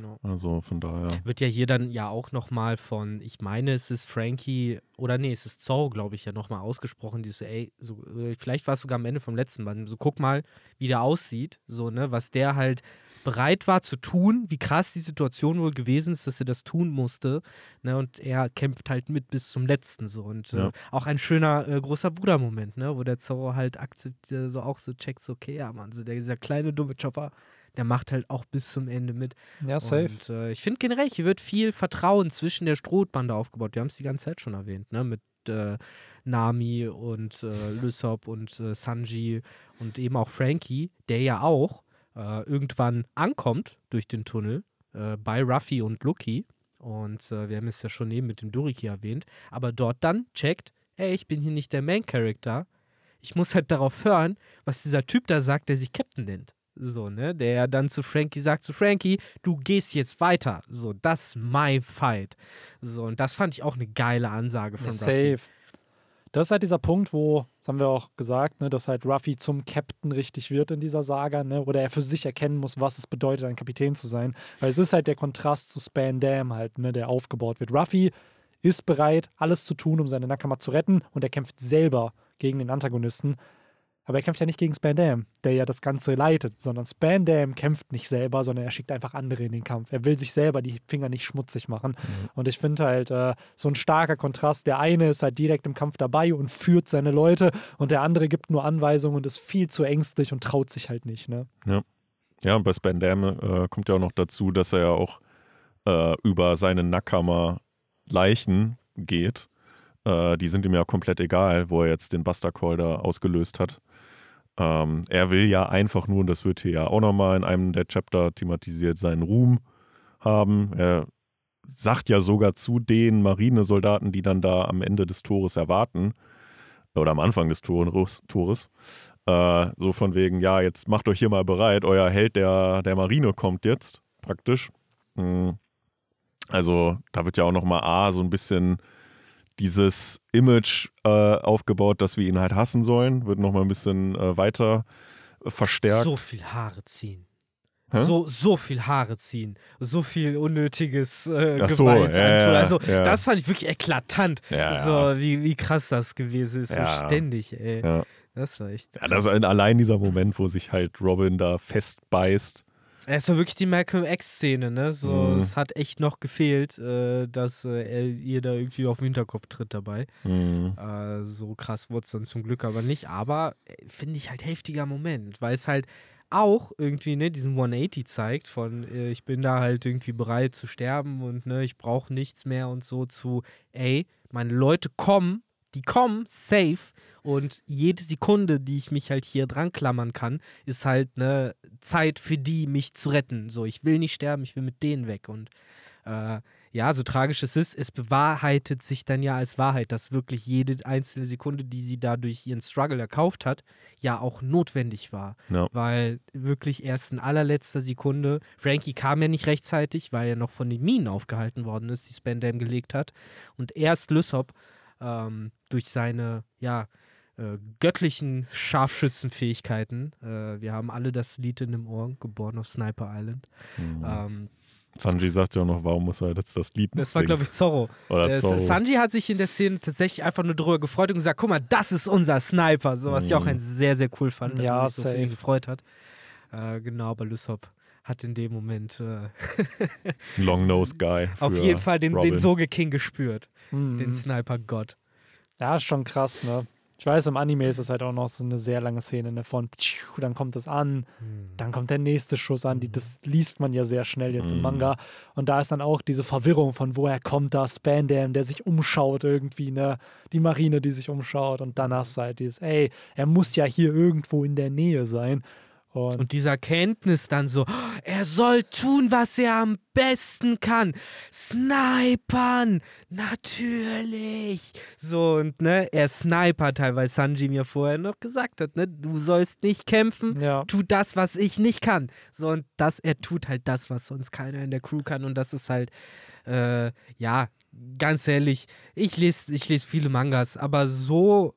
Speaker 1: Genau.
Speaker 2: Also von daher.
Speaker 1: Wird ja hier dann ja auch nochmal von, ich meine, es ist Frankie, oder nee, es ist Zorro, glaube ich, ja nochmal ausgesprochen, die so, ey, so, äh, vielleicht war es sogar am Ende vom letzten Band, so guck mal, wie der aussieht, so, ne, was der halt bereit war zu tun, wie krass die Situation wohl gewesen ist, dass er das tun musste, ne, und er kämpft halt mit bis zum letzten, so, und äh,
Speaker 2: Ja.
Speaker 1: auch ein schöner äh, großer Bruder-Moment, ne, wo der Zorro halt akzeptiert, so auch so checkt, so, okay, ja, Mann, so der, dieser kleine dumme Chopper, der macht halt auch bis zum Ende mit.
Speaker 3: Ja, safe.
Speaker 1: Und äh, ich finde generell, hier wird viel Vertrauen zwischen der Strohbande aufgebaut. Wir haben es die ganze Zeit schon erwähnt, ne? Mit äh, Nami und äh, Lysop und äh, Sanji und eben auch Frankie, der ja auch äh, irgendwann ankommt durch den Tunnel äh, bei Ruffy und Lucky. Und äh, wir haben es ja schon eben mit dem Duriki erwähnt, aber dort dann checkt, ey, ich bin hier nicht der Main Character. Ich muss halt darauf hören, was dieser Typ da sagt, der sich Captain nennt. So, ne? Der dann zu Frankie sagt, zu Frankie, du gehst jetzt weiter. So, das ist my fight. So, und das fand ich auch eine geile Ansage von
Speaker 3: Ja,
Speaker 1: Ruffy.
Speaker 3: safe. Das ist halt dieser Punkt, wo, das haben wir auch gesagt, ne, dass halt Ruffy zum Captain richtig wird in dieser Saga, ne, oder er für sich erkennen muss, was es bedeutet, ein Kapitän zu sein. Weil es ist halt der Kontrast zu Span Dam halt, ne, der aufgebaut wird. Ruffy ist bereit, alles zu tun, um seine Nakama zu retten und er kämpft selber gegen den Antagonisten. Aber er kämpft ja nicht gegen Span Dam, der ja das Ganze leitet, sondern Span Dam kämpft nicht selber, sondern er schickt einfach andere in den Kampf. Er will sich selber die Finger nicht schmutzig machen. Und ich finde halt äh, so ein starker Kontrast. Der eine ist halt direkt im Kampf dabei und führt seine Leute und der andere gibt nur Anweisungen und ist viel zu ängstlich und traut sich halt nicht. Ne?
Speaker 2: Ja, und bei Span Dam äh, kommt ja auch noch dazu, dass er ja auch äh, über seine Nakama Leichen geht. Äh, die sind ihm ja komplett egal, wo er jetzt den Buster Call da ausgelöst hat. Ähm, er will ja einfach nur, und das wird hier ja auch nochmal in einem der Chapter thematisiert, seinen Ruhm haben. Er sagt ja sogar zu den Marinesoldaten, die dann da am Ende des Tores erwarten, oder am Anfang des Tores, äh, so von wegen, ja, jetzt macht euch hier mal bereit, euer Held der, der Marine kommt jetzt, praktisch. Mm. Also da wird ja auch nochmal A, so ein bisschen dieses Image äh, aufgebaut, dass wir ihn halt hassen sollen, wird nochmal ein bisschen äh, weiter äh, verstärkt.
Speaker 1: So viel Haare ziehen.
Speaker 2: Hä?
Speaker 1: So, so viel Haare ziehen. So viel unnötiges äh,
Speaker 2: so,
Speaker 1: Gewalt
Speaker 2: ja, ja,
Speaker 1: Also,
Speaker 2: ja.
Speaker 1: das fand ich wirklich eklatant. So. Wie, wie krass das gewesen ist. So ständig, ey. Das war echt.
Speaker 2: Ja, das ist ein- allein dieser Moment, wo sich halt Robin da festbeißt.
Speaker 1: Es war wirklich die Malcolm X-Szene, ne? So,
Speaker 2: Mhm.
Speaker 1: es hat echt noch gefehlt, äh, dass äh, er ihr da irgendwie auf den Hinterkopf tritt dabei.
Speaker 2: Mhm.
Speaker 1: Äh, so krass wurde es dann zum Glück aber nicht. Aber äh, finde ich halt heftiger Moment, weil es halt auch irgendwie ne, diesen 180 zeigt von äh, ich bin da halt irgendwie bereit zu sterben und ne, ich brauche nichts mehr und so zu ey, meine Leute kommen, die kommen safe und jede Sekunde, die ich mich halt hier dran klammern kann, ist halt ne Zeit für die, mich zu retten. So, ich will nicht sterben, ich will mit denen weg und äh, ja, so tragisch es ist, es bewahrheitet sich dann ja als Wahrheit, dass wirklich jede einzelne Sekunde, die sie da durch ihren Struggle erkauft hat, ja auch notwendig war.
Speaker 2: Ja.
Speaker 1: Weil wirklich erst in allerletzter Sekunde, Frankie kam ja nicht rechtzeitig, weil er noch von den Minen aufgehalten worden ist, die Spandam gelegt hat. Und erst Lysop ähm, durch seine, ja, äh, göttlichen Scharfschützenfähigkeiten, äh, wir haben alle das Lied in dem Ohr, geboren auf Sniper Island,
Speaker 2: Mhm.
Speaker 1: ähm,
Speaker 2: Sanji sagt ja auch noch, warum muss er jetzt das Lied
Speaker 1: das war, glaube ich, Zorro.
Speaker 2: Oder
Speaker 1: Äh,
Speaker 2: Zorro.
Speaker 1: Sanji hat sich in der Szene tatsächlich einfach nur drüber gefreut und gesagt: Guck mal, das ist unser Sniper. So, was ich auch
Speaker 2: Mhm.
Speaker 1: ein sehr, sehr cool fand, dass
Speaker 3: Ja,
Speaker 1: er sich so
Speaker 3: safe.
Speaker 1: gefreut hat. Äh, genau, aber Lysop hat in dem Moment äh,
Speaker 2: Long Nose Guy.
Speaker 1: auf jeden Fall den,
Speaker 2: Robin.
Speaker 1: den Soge King gespürt,
Speaker 3: Mhm.
Speaker 1: den Sniper-Gott.
Speaker 3: Ja, ist schon krass, ne? Ich weiß, im Anime ist es halt auch noch so eine sehr lange Szene ne, von, dann kommt es an,
Speaker 1: Hm.
Speaker 3: dann kommt der nächste Schuss an. Die, das liest man ja sehr schnell jetzt im
Speaker 2: Mhm.
Speaker 3: Manga. Und da ist dann auch diese Verwirrung von, woher kommt da Spandam, der sich umschaut irgendwie, ne? Die Marine, die sich umschaut. Und dann hast du halt dieses, ey, er muss ja hier irgendwo in der Nähe sein. Und,
Speaker 1: Und diese Erkenntnis dann so, er soll tun, was er am besten kann. Snipern, natürlich. So, und ne, er snipert halt, weil Sanji mir vorher noch gesagt hat, ne, du sollst nicht kämpfen,
Speaker 3: ja.
Speaker 1: tu das, was ich nicht kann. So, und das, er tut halt das, was sonst keiner in der Crew kann. Und das ist halt, äh, ja, ganz ehrlich, ich lese ich les viele Mangas, aber so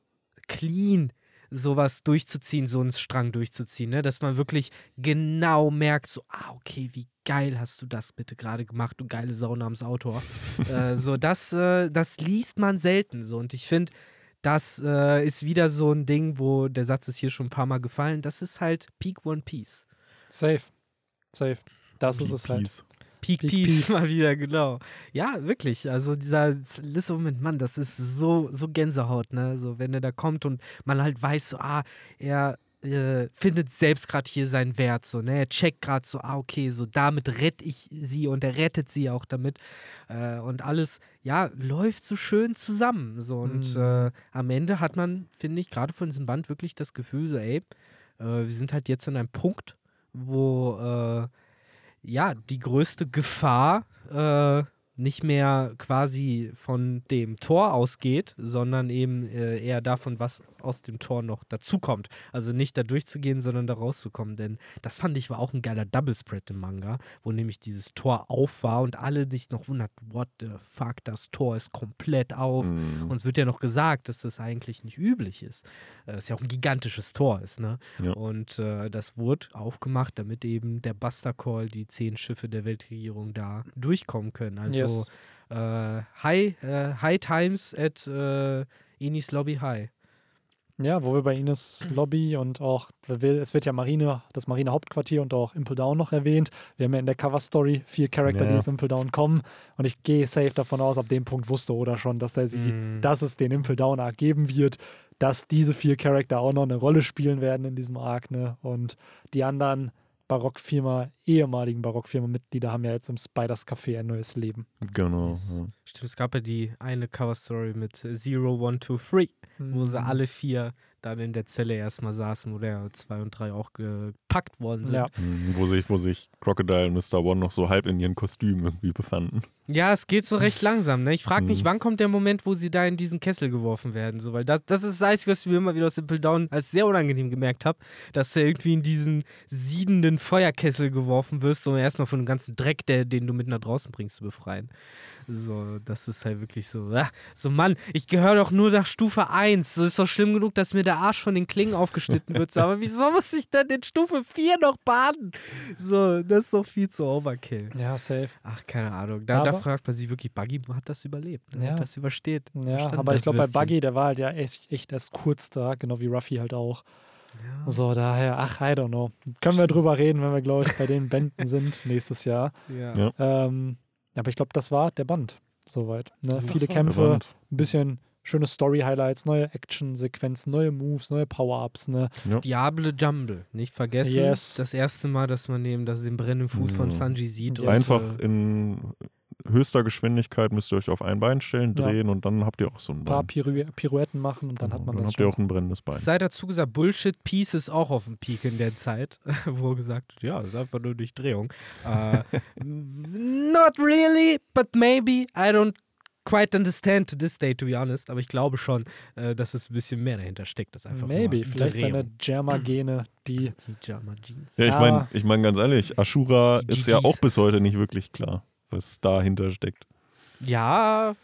Speaker 1: clean sowas durchzuziehen, so einen Strang durchzuziehen, ne? dass man wirklich genau merkt, so, ah, okay, wie geil hast du das bitte gerade gemacht, du geile Sau namens Autor. äh, so, das, äh, das liest man selten so und ich finde, das äh, ist wieder so ein Ding, wo der Satz ist hier schon ein paar Mal gefallen, das ist halt Peak One Piece.
Speaker 3: Safe. Safe. Das ist es halt.
Speaker 1: Peak,
Speaker 3: Peak
Speaker 1: Peace,
Speaker 3: Peace.
Speaker 1: mal wieder, genau. Ja, wirklich. Also dieser Lisse Moment, Mann, das ist so, so Gänsehaut, ne? So, wenn er da kommt und man halt weiß, so, ah, er äh, findet selbst gerade hier seinen Wert, so, ne? Er checkt gerade so, ah, okay, so damit rette ich sie und er rettet sie auch damit. Äh, und alles, ja, läuft so schön zusammen. So, und
Speaker 3: Mhm.
Speaker 1: äh, am Ende hat man, finde ich, gerade von diesem Band wirklich das Gefühl, so, ey, äh, wir sind halt jetzt an einem Punkt, wo äh, ja, die größte Gefahr äh, nicht mehr quasi von dem Tor ausgeht, sondern eben äh, eher davon, was aus dem Tor noch dazukommt. Also nicht da durchzugehen, sondern da rauszukommen. Denn das fand ich war auch ein geiler Double Spread im Manga, wo nämlich dieses Tor auf war und alle sich noch wunderten, what the fuck, das Tor ist komplett auf.
Speaker 2: Mhm.
Speaker 1: Uns wird ja noch gesagt, dass das eigentlich nicht üblich ist. Äh, es ja auch ein gigantisches Tor ist, ne?
Speaker 2: Ja.
Speaker 1: Und äh, das wurde aufgemacht, damit eben der Buster Call, die zehn Schiffe der Weltregierung da durchkommen können. Also
Speaker 3: Yes.
Speaker 1: Äh, High, äh, High Times at äh, Enis Lobby High.
Speaker 3: Ja, wo wir bei Ines Lobby und auch, es wird ja Marine, das Marine-Hauptquartier und auch Impel Down noch erwähnt. Wir haben ja in der Cover-Story vier Charakter, die
Speaker 2: Ja.
Speaker 3: aus Impel Down kommen. Und ich gehe safe davon aus, ab dem Punkt wusste Oda schon, dass er sie,
Speaker 1: Mm.
Speaker 3: dass es den Impel Down Arc geben wird, dass diese vier Charakter auch noch eine Rolle spielen werden in diesem Arc, ne? Und die anderen Barockfirma, ehemaligen Barockfirma-Mitglieder haben ja jetzt im Spiders Café ein neues Leben.
Speaker 2: Genau. Ja.
Speaker 1: Stimmt, es gab ja die eine Cover-Story mit Zero, One, Two, Three, wo sie
Speaker 3: Mhm.
Speaker 1: alle vier dann in der Zelle erstmal saßen, wo der zwei und drei auch gepackt worden sind.
Speaker 3: Ja.
Speaker 2: Mhm, Wo sich, wo sich Crocodile und Mr. One noch so halb in ihren Kostümen irgendwie befanden.
Speaker 1: Ja, es geht so recht langsam. Ne? Ich frage mich,
Speaker 2: Mhm.
Speaker 1: wann kommt der Moment, wo sie da in diesen Kessel geworfen werden? So, weil das, das ist das Einzige, was ich mir immer wieder aus Simple Down als sehr unangenehm gemerkt habe, dass du irgendwie in diesen siedenden Feuerkessel geworfen wirst, um erstmal von dem ganzen Dreck, der, den du mit nach draußen bringst, zu befreien. So, das ist halt wirklich so, ah, so Mann, ich gehöre doch nur nach Stufe 1. So ist doch schlimm genug, dass mir der Arsch von den Klingen aufgeschnitten wird. So, aber wieso muss ich denn in Stufe 4 noch baden? So, das ist doch viel zu Overkill.
Speaker 3: Ja, safe.
Speaker 1: Ach, keine Ahnung. Da, da fragt man sich wirklich, Buggy hat das überlebt. Ne?
Speaker 3: Ja.
Speaker 1: Hat das übersteht.
Speaker 3: Ja,
Speaker 1: Verstanden,
Speaker 3: aber ich glaube, bei. Buggy, der war halt ja echt, echt erst kurz da, genau wie Ruffy halt auch.
Speaker 1: Ja.
Speaker 3: So, daher, ach, I don't know. Können wir drüber reden, wenn wir, glaube ich, bei den Bänden sind nächstes Jahr.
Speaker 1: Ja.
Speaker 2: Ja.
Speaker 3: Ähm, aber ich glaube, das war der Band soweit. Ne?
Speaker 1: Das
Speaker 3: Viele Kämpfe, ein bisschen schöne Story-Highlights, neue Action-Sequenzen, neue Moves, neue Power-Ups. Ne?
Speaker 1: Diable Jumble. Nicht vergessen.
Speaker 3: Yes.
Speaker 1: Das erste Mal, dass man eben das den brennenden Fuß von
Speaker 2: Mhm.
Speaker 1: Sanji sieht.
Speaker 3: Yes.
Speaker 2: Einfach in höchster Geschwindigkeit müsst ihr euch auf ein Bein stellen,
Speaker 3: Ja.
Speaker 2: drehen und dann habt ihr auch so ein
Speaker 3: Ein paar
Speaker 2: Bein.
Speaker 3: Piru Pirouetten machen und dann
Speaker 2: Genau,
Speaker 3: hat man
Speaker 2: dann
Speaker 3: das
Speaker 2: habt ihr
Speaker 3: schon.
Speaker 2: auch ein brennendes Bein.
Speaker 1: Sei dazu gesagt, Bullshit Piece ist auch auf dem Peak in der Zeit, wo gesagt wird, ja, ist einfach nur Durchdrehung. äh, not really, but maybe. I don't quite understand to this day, to be honest. Aber ich glaube schon, äh, dass es ein bisschen mehr dahinter steckt. Das einfach
Speaker 3: Maybe, vielleicht seine
Speaker 1: Drehung.
Speaker 3: Germa-Gene, die
Speaker 1: Die Jama Jeans.
Speaker 2: Ja, ich
Speaker 3: Ja.
Speaker 2: meine, ich mein ganz ehrlich, Ashura ist ja auch bis heute nicht wirklich klar, was dahinter steckt.
Speaker 1: Ja,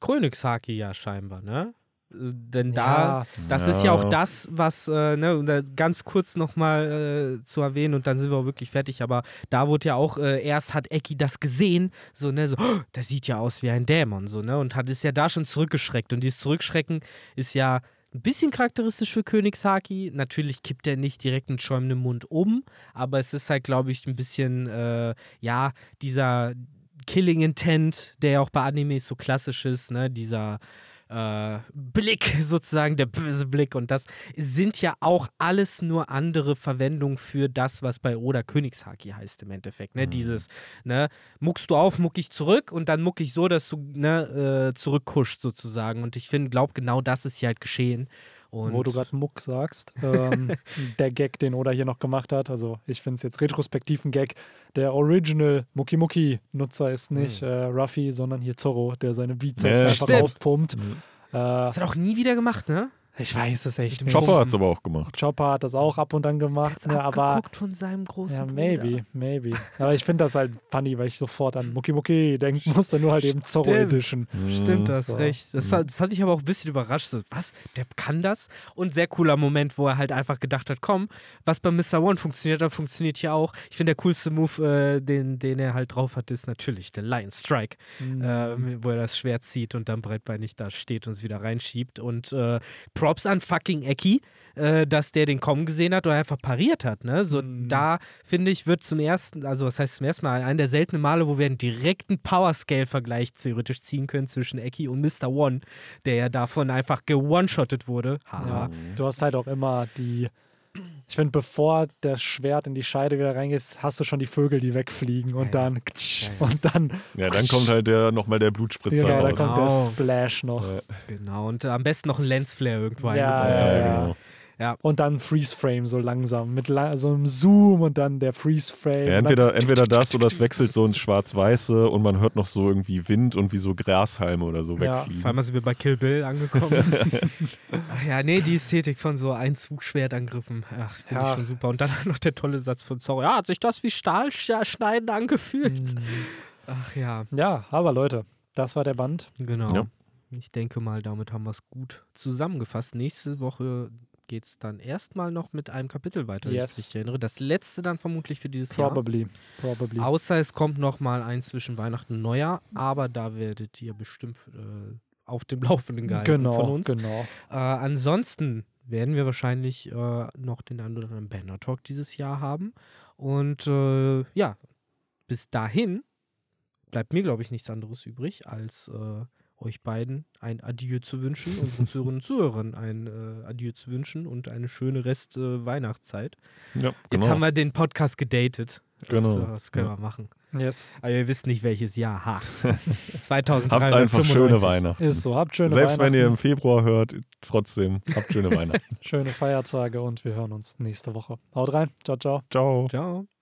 Speaker 1: Königshaki ja scheinbar, ne? Denn da,
Speaker 3: ja,
Speaker 1: das ist ja auch das, was, äh, ne, ganz kurz nochmal äh, zu erwähnen und dann sind wir auch wirklich fertig, aber da wurde ja auch, äh, erst hat Eki das gesehen, so, ne, so, oh, das sieht ja aus wie ein Dämon, so, ne, und hat es ja da schon zurückgeschreckt und dieses Zurückschrecken ist ja ein bisschen charakteristisch für Königshaki. Natürlich kippt er nicht direkt mit schäumendem Mund um, aber es ist halt, glaube ich, ein bisschen, äh, ja, dieser Killing Intent, der ja auch bei Animes so klassisch ist, ne, dieser äh, Blick sozusagen, der böse Blick. Und das sind ja auch alles nur andere Verwendungen für das, was bei Oda Königshaki heißt im Endeffekt. Ne?
Speaker 2: Mhm.
Speaker 1: Dieses, ne, muckst du auf, muck ich zurück und dann muck ich so, dass du ne, äh, zurückkuscht sozusagen. Und ich finde, glaub, genau das ist hier halt geschehen. Und
Speaker 3: Wo du gerade Muck sagst, ähm, der Gag, den Oda hier noch gemacht hat, also ich finde es jetzt retrospektiv ein Gag, der Original Muki Muki Nutzer ist nicht äh, Ruffy, sondern hier Zorro, der seine Bizeps
Speaker 2: Ja,
Speaker 3: einfach
Speaker 1: stimmt.
Speaker 3: aufpumpt. Äh,
Speaker 1: das hat er auch nie wieder gemacht, ne?
Speaker 3: Ich weiß es echt nicht.
Speaker 2: Chopper hat es aber auch gemacht.
Speaker 3: Chopper hat das auch ab und an gemacht, ne, aber
Speaker 1: von seinem großen
Speaker 3: ja,
Speaker 1: Bruder.
Speaker 3: maybe, maybe. Aber ich finde das halt funny, weil ich sofort an Muki Muki denken musste, nur halt eben Zorro
Speaker 1: Stimmt.
Speaker 3: Edition.
Speaker 1: Stimmt,
Speaker 2: Mhm.
Speaker 1: hast
Speaker 3: So.
Speaker 1: recht. Das, war, das hat mich aber auch ein bisschen überrascht. So, was? Der kann das? Und sehr cooler Moment, wo er halt einfach gedacht hat, komm, was bei Mr. One funktioniert, das funktioniert hier auch. Ich finde, der coolste Move, äh, den, den er halt drauf hat, ist natürlich der Lion Strike,
Speaker 3: Mhm.
Speaker 1: äh, wo er das Schwert zieht und dann breitbeinig da steht und es wieder reinschiebt. Und äh, Props an fucking Eki, äh, dass der den kommen gesehen hat und einfach pariert hat. Ne? So,
Speaker 3: Mhm.
Speaker 1: da finde ich, wird zum ersten, also was heißt zum ersten Mal, einer der seltenen Male, wo wir einen direkten Power-Scale-Vergleich theoretisch ziehen können zwischen Eki und Mr. One, der ja davon einfach ge-one-shottet wurde. Haha.
Speaker 3: Ja, du hast halt auch immer die. Ich finde, bevor das Schwert in die Scheide wieder reingeht, hast du schon die Vögel, die wegfliegen und
Speaker 1: Ja, ja.
Speaker 3: dann ktsch,
Speaker 1: Ja, ja.
Speaker 3: und dann
Speaker 2: Ja, dann kommt halt der nochmal der Blutspritzer
Speaker 3: genau, da
Speaker 2: raus.
Speaker 3: kommt der
Speaker 1: Genau.
Speaker 3: Splash noch.
Speaker 2: Ja,
Speaker 1: Genau. Und am besten noch ein Lensflare irgendwo
Speaker 3: Ja,
Speaker 1: eingebaut.
Speaker 3: ja,
Speaker 2: ja,
Speaker 3: ja. Und dann Freeze Frame so langsam mit la so einem Zoom und dann der Freeze Frame.
Speaker 2: Ja, entweder, entweder das oder es wechselt so ins Schwarz-Weiße und man hört noch so irgendwie Wind und wie so Grashalme oder so
Speaker 3: Ja,
Speaker 2: wegfliegen.
Speaker 1: Vor allem sind wir bei Kill Bill angekommen. Ach ja, nee, die Ästhetik von so Einzugschwertangriffen. Ach, das finde
Speaker 3: Ja.
Speaker 1: ich schon super. Und dann noch der tolle Satz von Zorro. Ja, hat sich das wie Stahlschneiden angefühlt?
Speaker 3: dann,
Speaker 1: Ach ja,
Speaker 3: ja, aber Leute, das war der Band.
Speaker 1: genau.
Speaker 2: Ja.
Speaker 1: Ich denke mal, damit haben wir es gut zusammengefasst. Nächste Woche geht es dann erstmal noch mit einem Kapitel weiter, wenn
Speaker 3: Yes.
Speaker 1: ich mich erinnere. Das letzte dann vermutlich für dieses Jahr.
Speaker 3: Probably. Probably.
Speaker 1: Außer es kommt noch mal eins zwischen Weihnachten und Neujahr, aber da werdet ihr bestimmt äh, auf dem Laufenden gehalten
Speaker 3: genau,
Speaker 1: von uns.
Speaker 3: genau.
Speaker 1: Äh, ansonsten werden wir wahrscheinlich äh, noch den einen oder anderen Banner Talk dieses Jahr haben. Und äh, ja, bis dahin bleibt mir, glaube ich, nichts anderes übrig, als äh, euch beiden ein Adieu zu wünschen, unseren Zuhörerinnen und Zuhörern ein äh, Adieu zu wünschen und eine schöne Rest äh, Weihnachtszeit.
Speaker 2: Ja,
Speaker 1: Jetzt
Speaker 2: genau.
Speaker 1: haben wir den Podcast gedatet.
Speaker 2: Genau.
Speaker 1: Das, äh, das können
Speaker 2: Ja.
Speaker 1: wir machen.
Speaker 3: Yes.
Speaker 1: Aber ihr wisst nicht, welches Jahr. Ha.
Speaker 2: Habt
Speaker 1: 2395.
Speaker 2: einfach schöne Weihnachten.
Speaker 3: Ist so. Habt schöne
Speaker 2: Selbst wenn ihr
Speaker 3: Weihnachten,
Speaker 2: im Februar hört, trotzdem habt schöne Weihnachten.
Speaker 3: schöne Feiertage und wir hören uns nächste Woche. Haut rein. Ciao, ciao.
Speaker 2: Ciao.
Speaker 1: Ciao.